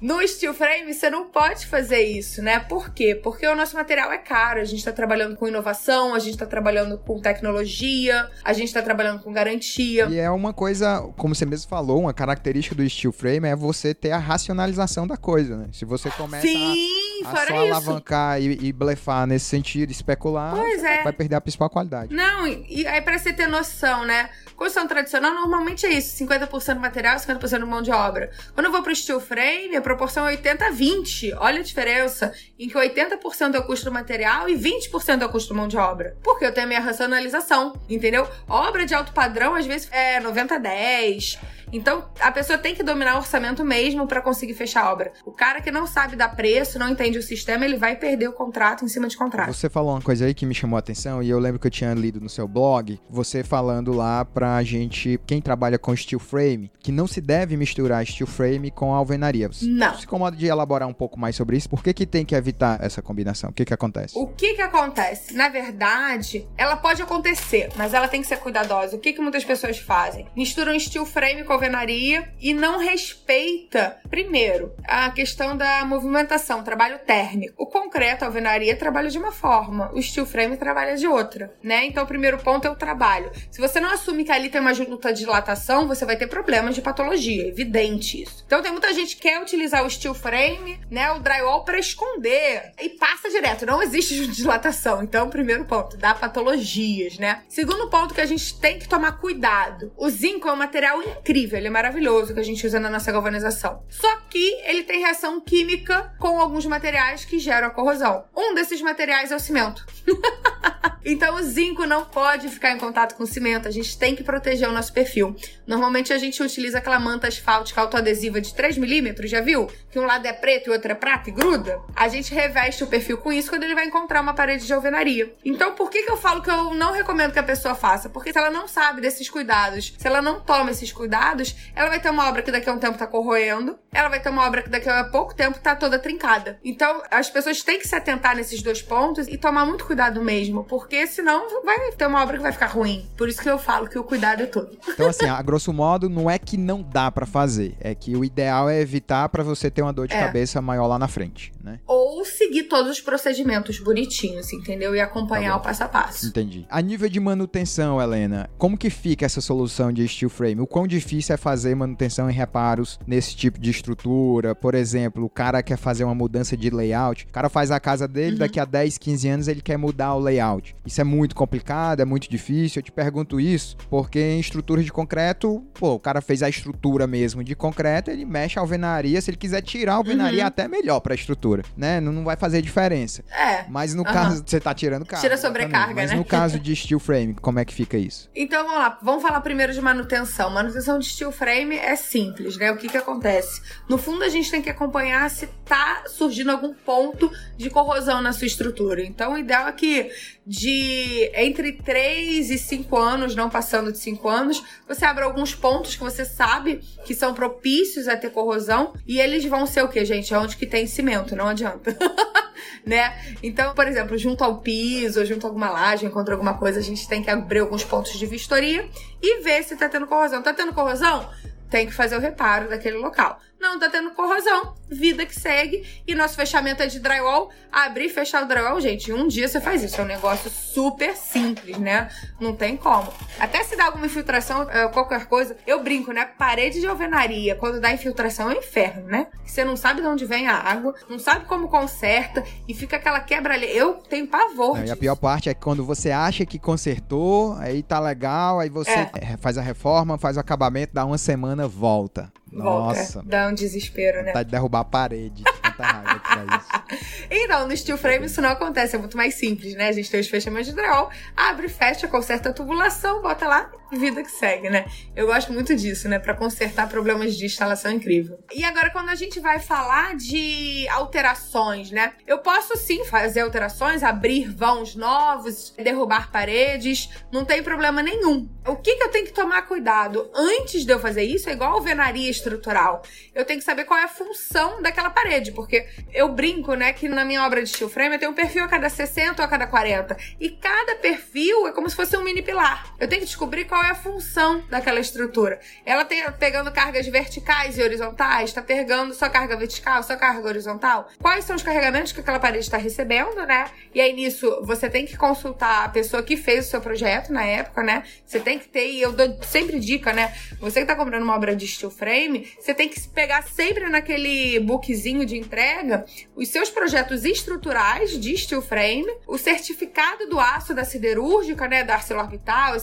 No steel frame, você não pode fazer isso, né? Por quê? Porque o nosso material é caro. A gente está trabalhando com inovação, a gente está trabalhando com tecnologia, a gente está trabalhando com garantia. E é uma coisa, como você mesmo falou, uma característica do steel frame é você ter a racionalização da coisa, né? Se você começa Sim, a, a só alavancar e, e blefar nesse sentido, especular, é. vai perder a principal qualidade. Não, e aí pra você ter noção, né? Construção tradicional normalmente é isso: 50% material, 50% mão de obra. Quando eu vou pro steel frame, proporção é 80-20. Olha a diferença. Em que 80% é o custo material e 20% é o custo mão de obra. Porque eu tenho a minha racionalização, entendeu? Obra de alto padrão, às vezes, é 90-10. Então, a pessoa tem que dominar o orçamento mesmo para conseguir fechar a obra. O cara que não sabe dar preço, não entende o sistema, ele vai perder o contrato em cima de contrato. Você falou uma coisa aí que me chamou a atenção e eu lembro que eu tinha lido no seu blog, você falando lá pra gente, quem trabalha com steel frame, que não se deve misturar steel frame com alvenaria. Você não. Se incomoda de elaborar um pouco mais sobre isso? Por que que tem que evitar essa combinação? O que que acontece? O que que acontece? Na verdade, ela pode acontecer, mas ela tem que ser cuidadosa. O que que muitas pessoas fazem? Misturam steel frame com alvenaria e não respeita, primeiro, a questão da movimentação, trabalho térmico. O concreto, a alvenaria, trabalha de uma forma, o steel frame trabalha de outra, né? Então, o primeiro ponto é o trabalho. Se você não assume que ali tem uma junta de dilatação, você vai ter problemas de patologia, evidente isso. Então, tem muita gente que quer utilizar o steel frame, né, o drywall para esconder e passa direto, não existe dilatação. Então, primeiro ponto, dá patologias, né? Segundo ponto que a gente tem que tomar cuidado. O zinco é um material incrível incrível, ele é maravilhoso que a gente usa na nossa galvanização. Só que ele tem reação química com alguns materiais que geram a corrosão. Um desses materiais é o cimento. então o zinco não pode ficar em contato com cimento, a gente tem que proteger o nosso perfil. Normalmente a gente utiliza aquela manta asfáltica autoadesiva de 3 milímetros, já viu? Que um lado é preto e o outro é prata e gruda. A gente reveste o perfil com isso quando ele vai encontrar uma parede de alvenaria. Então por que, que eu falo que eu não recomendo que a pessoa faça? Porque se ela não sabe desses cuidados, se ela não toma esses cuidados, ela vai ter uma obra que daqui a um tempo tá corroendo, ela vai ter uma obra que daqui a pouco tempo tá toda trincada. Então, as pessoas têm que se atentar nesses dois pontos e tomar muito cuidado mesmo, porque senão vai ter uma obra que vai ficar ruim. Por isso que eu falo que o cuidado é tudo. Então, assim, a grosso modo, não é que não dá para fazer, é que o ideal é evitar para você ter uma dor de é. cabeça maior lá na frente, né? Ou seguir todos os procedimentos bonitinhos, entendeu? E acompanhar tá o passo a passo. Entendi. A nível de manutenção, Helena, como que fica essa solução de steel frame? O quão difícil é fazer manutenção e reparos nesse tipo de estrutura? Por exemplo, o cara quer fazer uma mudança de layout, o cara faz a casa dele, uhum. daqui a 10, 15 anos ele quer mudar o layout. Isso é muito complicado, é muito difícil. Eu te pergunto isso porque em estruturas de concreto, pô, o cara fez a estrutura mesmo de concreto, ele mexe a alvenaria, se ele quiser tirar a alvenaria, uhum. até melhor para a estrutura, né? Não, não vai fazer diferença. É. Mas no uhum. caso, você tá tirando carga. Tira sobrecarga, Mas né? no caso de steel frame, como é que fica isso? Então, vamos lá. Vamos falar primeiro de manutenção. Manutenção de steel frame é simples, né? O que que acontece? No fundo, a gente tem que acompanhar se tá surgindo algum ponto de corrosão na sua estrutura. Então, o ideal é que de entre 3 e 5 anos, não passando de 5 anos, você abre alguns pontos que você sabe que são propícios a ter corrosão e eles vão ser o que, gente? É onde que tem cimento, não adianta. né? Então, por exemplo, junto ao piso, junto a alguma laje, contra alguma coisa, a gente tem que abrir alguns pontos de vistoria e ver se tá tendo corrosão. Tá tendo corrosão? Tem que fazer o reparo daquele local não tá tendo corrosão, vida que segue. E nosso fechamento é de drywall. Abrir e fechar o drywall, gente, um dia você faz isso. É um negócio super simples, né? Não tem como. Até se dá alguma infiltração, é, qualquer coisa, eu brinco, né? Parede de alvenaria, quando dá infiltração, é um inferno, né? Você não sabe de onde vem a água, não sabe como conserta e fica aquela quebra ali. Eu tenho pavor. e a pior parte é que quando você acha que consertou, aí tá legal, aí você é. faz a reforma, faz o acabamento, dá uma semana, volta. Nossa. Dá um desespero, né? Tá de derrubar a parede. Tanta raiva que dá isso. Então, no steel frame isso não acontece, é muito mais simples, né? A gente tem os fechamentos de drywall, abre, fecha, conserta a tubulação, bota lá, vida que segue, né? Eu gosto muito disso, né? Para consertar problemas de instalação incrível. E agora, quando a gente vai falar de alterações, né? Eu posso sim fazer alterações, abrir vãos novos, derrubar paredes, não tem problema nenhum. O que, que eu tenho que tomar cuidado antes de eu fazer isso é igual alvenaria estrutural. Eu tenho que saber qual é a função daquela parede, porque eu brinco, né, que na minha obra de steel frame eu tenho um perfil a cada 60 ou a cada 40. E cada perfil é como se fosse um mini pilar. Eu tenho que descobrir qual é a função daquela estrutura. Ela tem pegando cargas verticais e horizontais, está pegando só carga vertical, só carga horizontal. Quais são os carregamentos que aquela parede está recebendo, né? E aí nisso você tem que consultar a pessoa que fez o seu projeto na época, né? Você tem que ter, e eu dou sempre dica, né? Você que tá comprando uma obra de steel frame, você tem que pegar sempre naquele bookzinho de entrega os seus projetos estruturais de steel frame, o certificado do aço da siderúrgica, né? Da ArcelorMittal,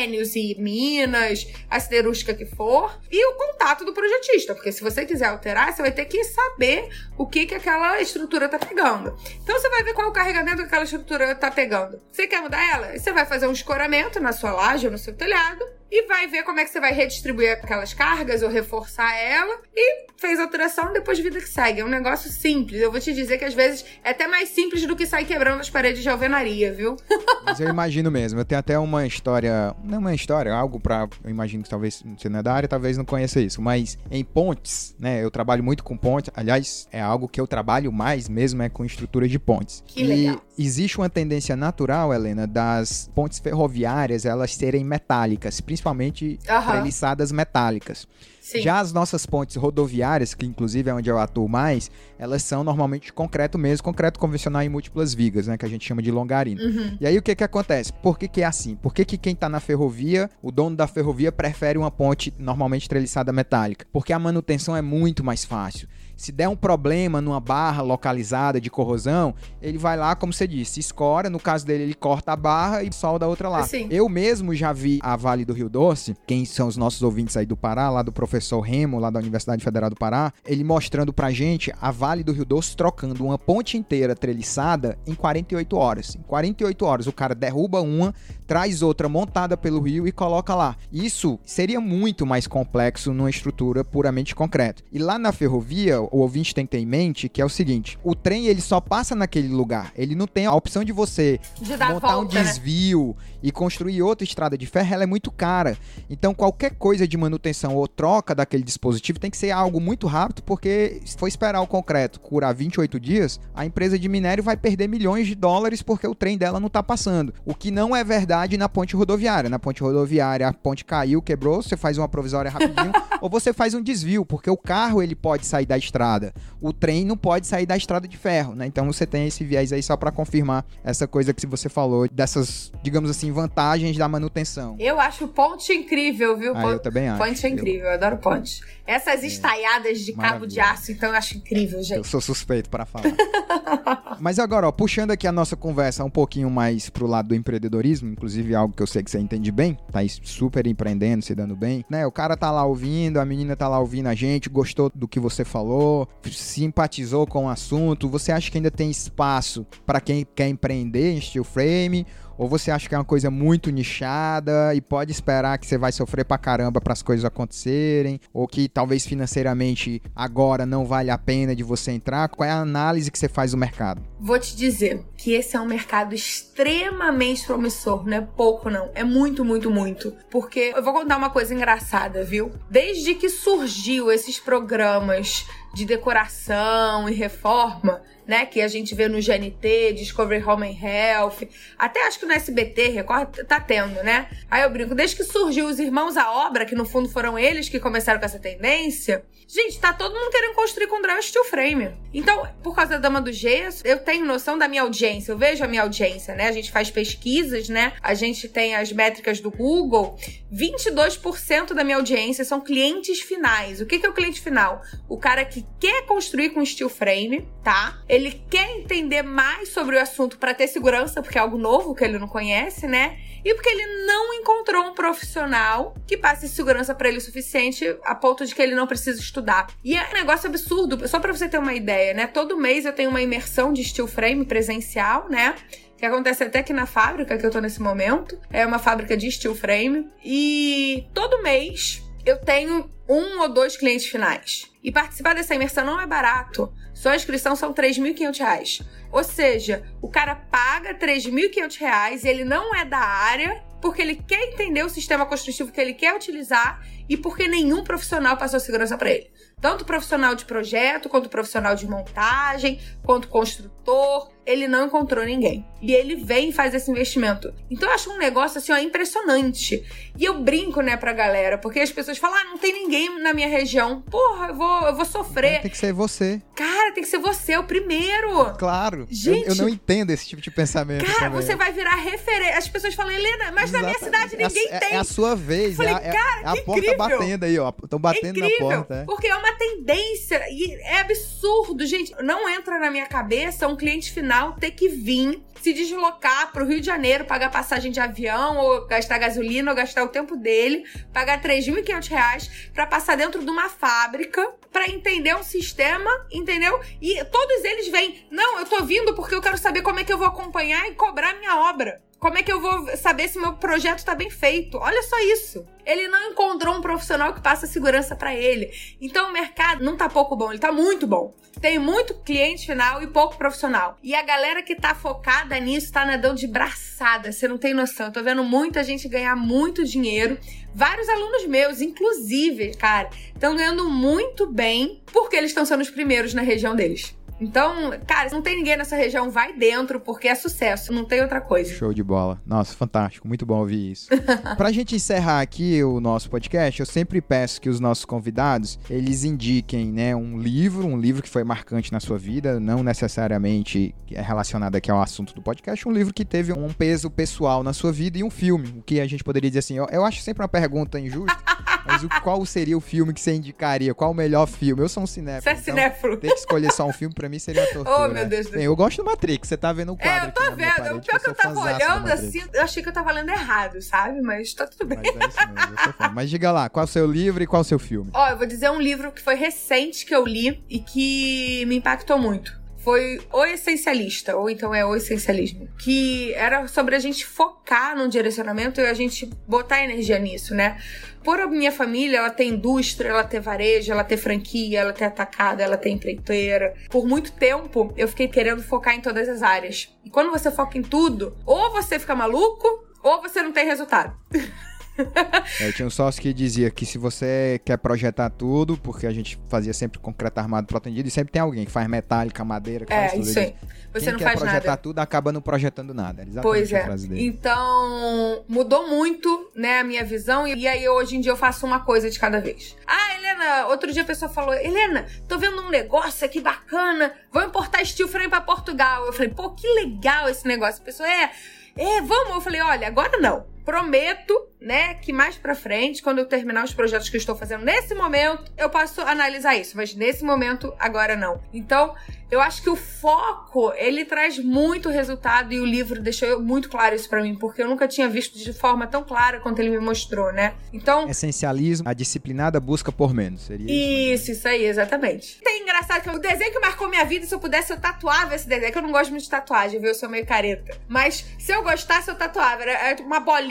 CSN, os Minas, a siderúrgica que for, e o contato do projetista, porque se você quiser alterar, você vai ter que saber o que, que aquela estrutura tá pegando. Então você vai ver qual o carregamento que aquela estrutura tá pegando. Você quer mudar ela? Você vai fazer um escoramento na sua laje ou no seu telhado e vai ver como é que você vai redistribuir aquelas cargas ou reforçar ela e fez a alteração depois vida que segue. É um negócio simples. Eu vou te dizer que às vezes é até mais simples do que sair quebrando as paredes de alvenaria, viu? Mas eu imagino mesmo. Eu tenho até uma história, não uma história, algo para eu imagino que talvez você não é da área, talvez não conheça isso, mas em pontes, né? Eu trabalho muito com pontes. Aliás, é algo que eu trabalho mais mesmo é com estrutura de pontes. Que legal. E existe uma tendência natural, Helena, das pontes ferroviárias elas serem metálicas, principalmente principalmente uhum. treliçadas metálicas. Sim. Já as nossas pontes rodoviárias, que inclusive é onde eu atuo mais, elas são normalmente de concreto mesmo, concreto convencional em múltiplas vigas, né, que a gente chama de longarina. Uhum. E aí o que que acontece? Por que que é assim? Por que que quem está na ferrovia, o dono da ferrovia prefere uma ponte normalmente treliçada metálica? Porque a manutenção é muito mais fácil. Se der um problema numa barra localizada de corrosão, ele vai lá, como você disse, escora. No caso dele, ele corta a barra e solda a outra lá. Sim. Eu mesmo já vi a Vale do Rio Doce, quem são os nossos ouvintes aí do Pará, lá do professor Remo, lá da Universidade Federal do Pará, ele mostrando pra gente a Vale do Rio Doce trocando uma ponte inteira treliçada em 48 horas. Em 48 horas, o cara derruba uma, traz outra montada pelo rio e coloca lá. Isso seria muito mais complexo numa estrutura puramente concreta. E lá na ferrovia, o ouvinte tem que ter em mente que é o seguinte: o trem ele só passa naquele lugar. Ele não tem a opção de você De montar volta, um né? desvio e construir outra estrada de ferro, ela é muito cara. Então, qualquer coisa de manutenção ou troca daquele dispositivo tem que ser algo muito rápido, porque se for esperar o concreto curar 28 dias, a empresa de minério vai perder milhões de dólares porque o trem dela não está passando. O que não é verdade na ponte rodoviária. Na ponte rodoviária, a ponte caiu, quebrou, você faz uma provisória rapidinho, ou você faz um desvio, porque o carro ele pode sair da estrada, o trem não pode sair da estrada de ferro, né? Então você tem esse viés aí só para confirmar essa coisa que você falou dessas, digamos assim, vantagens da manutenção. Eu acho o ponte incrível, viu? Ah, eu também acho. Ponte é Eu- incrível, eu adoro ponte. Essas estaiadas de cabo de maravilha. aço, então eu acho incrível, Eu gente. sou suspeito para falar. Mas agora, ó, puxando aqui a nossa conversa um pouquinho mais pro lado do empreendedorismo, inclusive algo que eu sei que você entende bem, tá super empreendendo, se dando bem, né? O cara tá lá ouvindo, a menina tá lá ouvindo a gente, gostou do que você falou, simpatizou com o assunto. Você acha que ainda tem espaço para quem quer empreender em steel frame? Ou você acha que é uma coisa muito nichada e pode esperar que você vai sofrer pra caramba para as coisas acontecerem? Ou que talvez financeiramente agora não vale a pena de você entrar? Qual é a análise que você faz do mercado? Vou te dizer que esse é um mercado extremamente promissor, não é pouco não, é muito, muito, muito. Porque eu vou contar uma coisa engraçada, viu? Desde que surgiu esses programas de decoração e reforma, né, que a gente vê no GNT, Discovery Home and Health, até acho que no SBT, Record, tá tendo, né? Aí eu brinco, desde que surgiu os Irmãos à Obra, que no fundo foram eles que começaram com essa tendência, gente, tá todo mundo querendo construir com drive steel frame. Então, por causa da Dama do Gesso, eu tenho noção da minha audiência, eu vejo a minha audiência, né? A gente faz pesquisas, né? A gente tem as métricas do Google, 22% da minha audiência são clientes finais. O que que é o cliente final? O cara que quer construir com steel frame, tá? Ele quer entender mais sobre o assunto para ter segurança, porque é algo novo que ele não conhece, né? E porque ele não encontrou um profissional que passe segurança para ele o suficiente a ponto de que ele não precisa estudar. E é um negócio absurdo, só para você ter uma ideia, né? Todo mês eu tenho uma imersão de steel frame presencial, né? que acontece até aqui na fábrica que eu tô nesse momento. É uma fábrica de steel frame. E todo mês eu tenho um ou dois clientes finais. E participar dessa imersão não é barato. Só a inscrição são 3.500 reais. Ou seja, o cara paga 3.500 reais, ele não é da área, porque ele quer entender o sistema construtivo que ele quer utilizar e porque nenhum profissional passou segurança para ele. Tanto profissional de projeto, quanto profissional de montagem, quanto construtor, ele não encontrou ninguém. E ele vem e faz esse investimento. Então eu acho um negócio assim, ó, impressionante. E eu brinco, né, pra galera, porque as pessoas falam: ah, não tem ninguém na minha região. Porra, eu vou, eu vou sofrer. Tem que ser você. Cara, tem que ser você o primeiro. Claro. Gente- eu, eu não entendo esse tipo de pensamento. Cara, também. você vai virar referência. As pessoas falam, Helena, mas na minha Exatamente. cidade ninguém é, tem. É a sua vez. Falei, é é- cara, é a que porta incrível. Batendo aí, ó. Estão batendo é incrível, na porta. é. porque é uma tendência e é absurdo, gente. Não entra na minha cabeça um cliente final ter que vir se deslocar pro Rio de Janeiro, pagar passagem de avião, ou gastar gasolina, ou gastar o tempo dele, pagar 3.500 reais pra passar dentro de uma fábrica pra entender um sistema, entendeu? E todos eles vêm, não, eu tô vindo porque eu quero saber como é que eu vou acompanhar e cobrar minha obra. Como é que eu vou saber se meu projeto tá bem feito? Olha só isso. Ele não encontrou um profissional que passa segurança pra ele. Então o mercado não tá pouco bom, ele tá muito bom. Tem muito cliente final e pouco profissional. E a galera que tá focada nisso tá nadando de braçada, você não tem noção. Eu tô vendo muita gente ganhar muito dinheiro. Vários alunos meus, inclusive, cara, estão ganhando muito bem porque eles estão sendo os primeiros na região deles. Então, cara, se não tem ninguém nessa região, vai dentro, porque é sucesso, não tem outra coisa. Show de bola. Nossa, fantástico. Muito bom ouvir isso. pra gente encerrar aqui o nosso podcast, eu sempre peço que os nossos convidados, eles indiquem, né, um livro, um livro que foi marcante na sua vida, não necessariamente é relacionado aqui ao assunto do podcast, um livro que teve um peso pessoal na sua vida e um filme, o que a gente poderia dizer assim, eu, eu acho sempre uma pergunta injusta, mas o, qual seria o filme que você indicaria? Qual o melhor filme? Eu sou um cinéfilo, Você é então cinéfilo. ter que escolher só um filme pra mim seria tortura. Oh, meu Deus do Bem, Eu gosto do Matrix, você tá vendo o quadro É, eu tô vendo. parede, O pior que sou eu tava olhando assim, eu achei que eu tava lendo errado, sabe? Mas tá tudo bem. Mas é isso mesmo, eu. Mas diga lá, qual é o seu livro e qual é o seu filme? Ó, eu vou dizer um livro que foi recente que eu li e que me impactou muito. Foi O Essencialista, ou então é O Essencialismo, que era sobre a gente focar num direcionamento e a gente botar energia nisso, né? Por a minha família, ela tem indústria, ela tem varejo, ela tem franquia, ela tem atacada, ela tem empreiteira. Por muito tempo, eu fiquei querendo focar em todas as áreas. E quando você foca em tudo, ou você fica maluco, ou você não tem resultado. Eu tinha um sócio que dizia que se você quer projetar tudo, porque a gente fazia sempre concreto armado protendido, e sempre tem alguém que faz metálica, madeira, que é, faz tudo isso aí. Você Quem não quer faz projetar nada. tudo acaba não projetando nada. Pois é. Então, mudou muito, né, a minha visão. E aí, hoje em dia, eu faço uma coisa de cada vez. Ah, Helena, outro dia a pessoa falou: Helena, tô vendo um negócio aqui bacana. Vou importar steel frame pra Portugal. Eu falei, pô, que legal esse negócio. A pessoa, é, é, vamos. Eu falei, olha, agora não. Prometo, né, que mais pra frente, quando eu terminar os projetos que eu estou fazendo nesse momento, eu posso analisar isso. Mas nesse momento, agora não. Então, eu acho que o foco, ele traz muito resultado e o livro deixou muito claro isso pra mim, porque eu nunca tinha visto de forma tão clara quanto ele me mostrou, né? Então, Essencialismo, a disciplinada busca por menos. Seria isso. isso, isso aí, exatamente. Tem engraçado que o desenho que marcou minha vida, se eu pudesse, eu tatuava esse desenho. É que eu não gosto muito de tatuagem, viu? Eu sou meio careta. Mas se eu gostasse, eu tatuava. Era uma bolinha,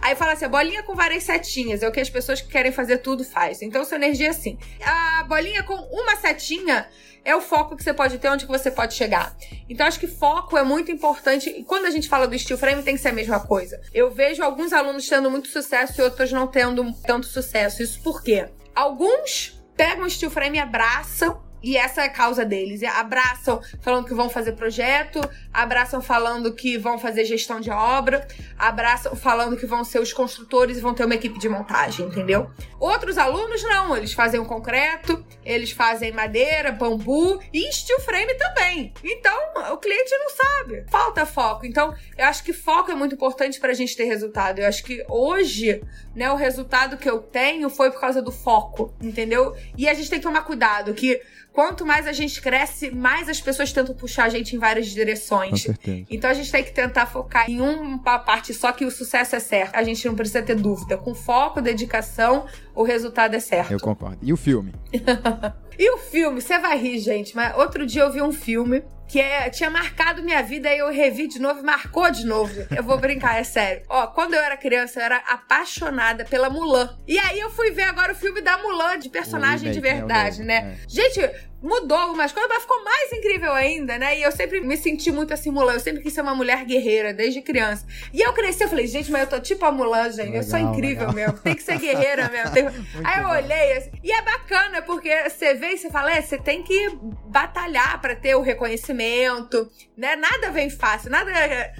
aí fala assim: bolinha com várias setinhas. É o que as pessoas que querem fazer tudo faz. Então, sua energia é assim. A bolinha com uma setinha é o foco que você pode ter, onde que você pode chegar. Então, acho que foco é muito importante. E quando a gente fala do steel frame, tem que ser a mesma coisa. Eu vejo alguns alunos tendo muito sucesso e outros não tendo tanto sucesso. Isso por quê? Alguns pegam o steel frame e abraçam. E essa é a causa deles. Abraçam falando que vão fazer projeto, abraçam falando que vão fazer gestão de obra, abraçam falando que vão ser os construtores e vão ter uma equipe de montagem, entendeu? Outros alunos não, eles fazem o concreto, eles fazem madeira, bambu e steel frame também. Então, o cliente não sabe. Falta foco. Então, eu acho que foco é muito importante pra gente ter resultado. Eu acho que hoje, né, o resultado que eu tenho foi por causa do foco, entendeu? E a gente tem que tomar cuidado que quanto mais a gente cresce, mais as pessoas tentam puxar a gente em várias direções. Certeza. Então a gente tem que tentar focar em uma parte só que o sucesso é certo. A gente não precisa ter dúvida. Com foco, dedicação, o resultado é certo. Eu concordo. E o filme? E o filme, você vai rir, gente, mas outro dia eu vi um filme que é- tinha marcado minha vida e eu revi de novo e marcou de novo. Eu vou brincar, é sério. Ó, quando eu era criança, eu era apaixonada pela Mulan. E aí eu fui ver agora o filme da Mulan, de personagem de né, verdade, novo, né? é. Gente, mudou algumas coisas, mas ficou mais incrível ainda, né? E eu sempre me senti muito assim, Mulan. Eu sempre quis ser uma mulher guerreira, desde criança. E eu cresci, eu falei, gente, mas eu tô tipo a Mulan, gente. eu sou Legal, incrível legal. mesmo. Tem que ser guerreira mesmo. Tem- Aí eu bom. olhei assim, e é bacana, porque você vê e você fala, é, você tem que batalhar pra ter o reconhecimento, né? Nada vem fácil, nada.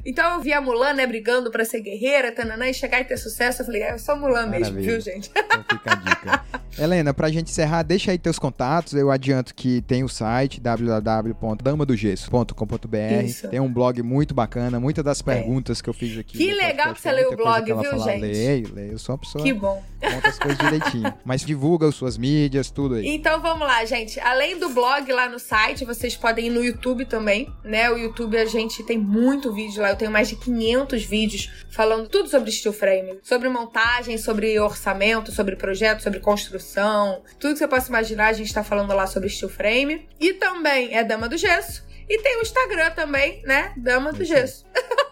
Então eu vi a Mulan, né, brigando pra ser guerreira, tananã, e chegar e ter sucesso. Eu falei, é, eu sou Mulan mesmo, Maravilha. viu, gente? Então fica a dica. Helena, pra gente encerrar, deixa aí teus contatos. Eu adianto que tem o site www.damadogesso.com.br. Tem um blog muito bacana, muitas das perguntas que eu fiz aqui. Que no legal que você leu o blog, que viu, fala. gente? Leio, leio. Eu sou uma pessoa Que bom. que conta as coisas direitinho. Mas divulga as suas mídias, tudo aí. Então vamos lá, gente. Além do blog lá no site, vocês podem ir no YouTube também, né? O YouTube a gente tem muito vídeo lá. Eu tenho mais de 500 vídeos falando tudo sobre steel frame, sobre montagem, sobre orçamento, sobre projeto, sobre construção, tudo que você possa imaginar, a gente tá falando lá sobre steel frame. E também é Dama do Gesso. E tem o Instagram também, né? Dama do. Gesso.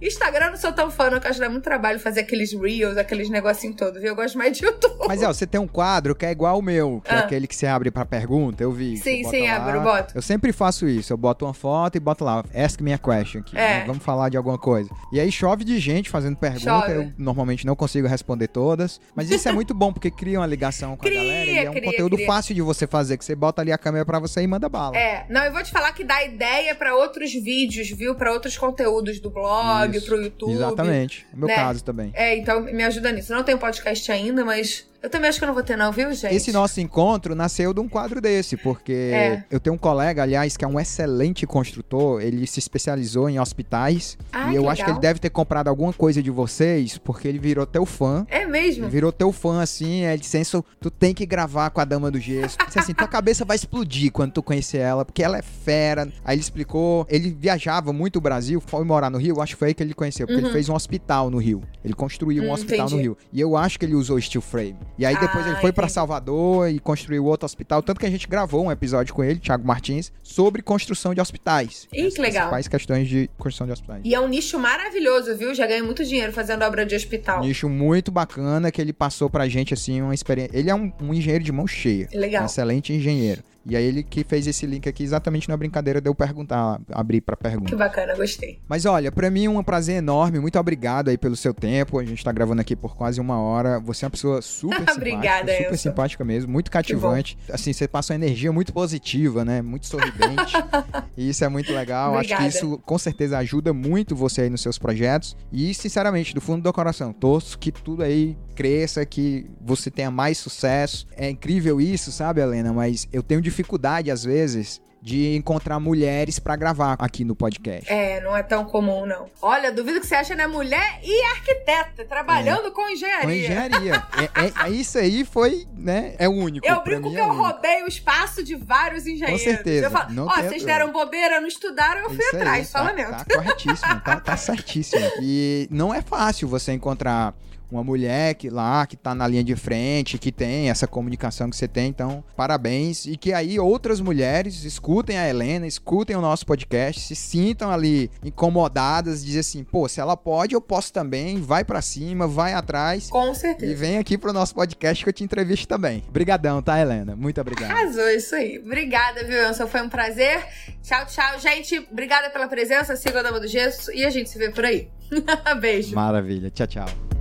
Instagram não sou tão fã, não, que acho que dá muito trabalho fazer aqueles reels, aqueles negocinhos todos, viu? Eu gosto mais de YouTube. Mas, ó, você tem um quadro que é igual o meu, que é Ah. aquele que você abre pra pergunta, eu vi. Sim, sim, lá. abro, boto. Eu sempre faço isso, eu boto uma foto e boto lá, ask me a question aqui, É. né? vamos falar de alguma coisa. E aí chove de gente fazendo pergunta, Chove. eu normalmente não consigo responder todas, mas isso é muito bom, porque cria uma ligação com Cria, a galera e é um cria, conteúdo cria. fácil de você fazer, que você bota ali a câmera pra você e manda bala. É, não, eu vou te falar que dá ideia pra outros vídeos, viu? Pra outros conteúdos do blog, Pro YouTube. Exatamente, o meu né? caso também. É, então me ajuda nisso. Eu não tenho podcast ainda, mas eu também acho que eu não vou ter, não, viu, gente? Esse nosso encontro nasceu de um quadro desse, porque É. eu tenho um colega, aliás, que é um excelente construtor, ele se especializou em hospitais, Ah, e eu que acho que legal. ele deve ter comprado alguma coisa de vocês, porque ele virou teu fã. É mesmo? Virou teu fã, assim, é, ele "Enzo, tu tem que gravar com a Dama do Gesso. Disse assim, tua cabeça vai explodir quando tu conhecer ela, porque ela é fera. Aí ele explicou, ele viajava muito o Brasil, foi morar no Rio, acho que foi aí que ele conheceu, porque ele fez um hospital no Rio. Ele construiu um Hum, hospital no entendi. Rio. E eu acho que ele usou steel frame. E aí depois Ah, ele foi pra entendi. Salvador e construiu outro hospital. Tanto que a gente gravou um episódio com ele, Thiago Martins, sobre construção de hospitais. Ih, que legal. Principais questões de construção de hospitais. E é um nicho maravilhoso, viu? Já ganhei muito dinheiro fazendo obra de hospital. Nicho muito bacana que ele passou pra gente, assim, uma experiência. Ele é um, um engenheiro de mão cheia. Legal. Um excelente engenheiro. E aí ele que fez esse link aqui exatamente na brincadeira de eu perguntar, abrir pra pergunta. Que bacana, gostei. Mas olha, pra mim é um prazer enorme. Muito obrigado aí pelo seu tempo. A gente tá gravando aqui por quase uma hora. Você é uma pessoa super simpática. Obrigada, super Elson. simpática mesmo, muito cativante. Assim, você passa uma energia muito positiva, né? Muito sorridente. e isso é muito legal. Acho Obrigada. que isso com certeza ajuda muito você aí nos seus projetos. E, sinceramente, do fundo do coração, torço que tudo aí cresça, que você tenha mais sucesso. É incrível isso, sabe, Helena? Mas eu tenho dificuldade, às vezes, de encontrar mulheres pra gravar aqui no podcast. É, não é tão comum, não. Olha, duvido que você acha, né? Mulher e arquiteta, trabalhando com engenharia. Com engenharia. é, é- é isso aí foi, né? É único. Eu brinco que é eu único. roubei o espaço de vários engenheiros. certeza, Eu falo, não ó, tem vocês deram bobeira, não estudaram, eu É fui isso aí, atrás, só tá, lamento. Tá corretíssimo, tá, tá certíssimo. E não é fácil você encontrar uma mulher que lá, que tá na linha de frente, que tem essa comunicação que você tem, então, parabéns. E que aí outras mulheres escutem a Helena, escutem o nosso podcast, se sintam ali incomodadas, dizem assim, pô, se ela pode, eu posso também, vai pra cima, vai atrás. Com E certeza. vem aqui pro nosso podcast que eu te entrevisto também. Obrigadão, tá, Helena? Muito obrigado. Arrasou, isso aí. Obrigada, viu, Elson? Foi um prazer. Tchau, tchau, gente. Obrigada pela presença. Siga a Dama do Gesso e a gente se vê por aí. Beijo. Maravilha. Tchau, tchau.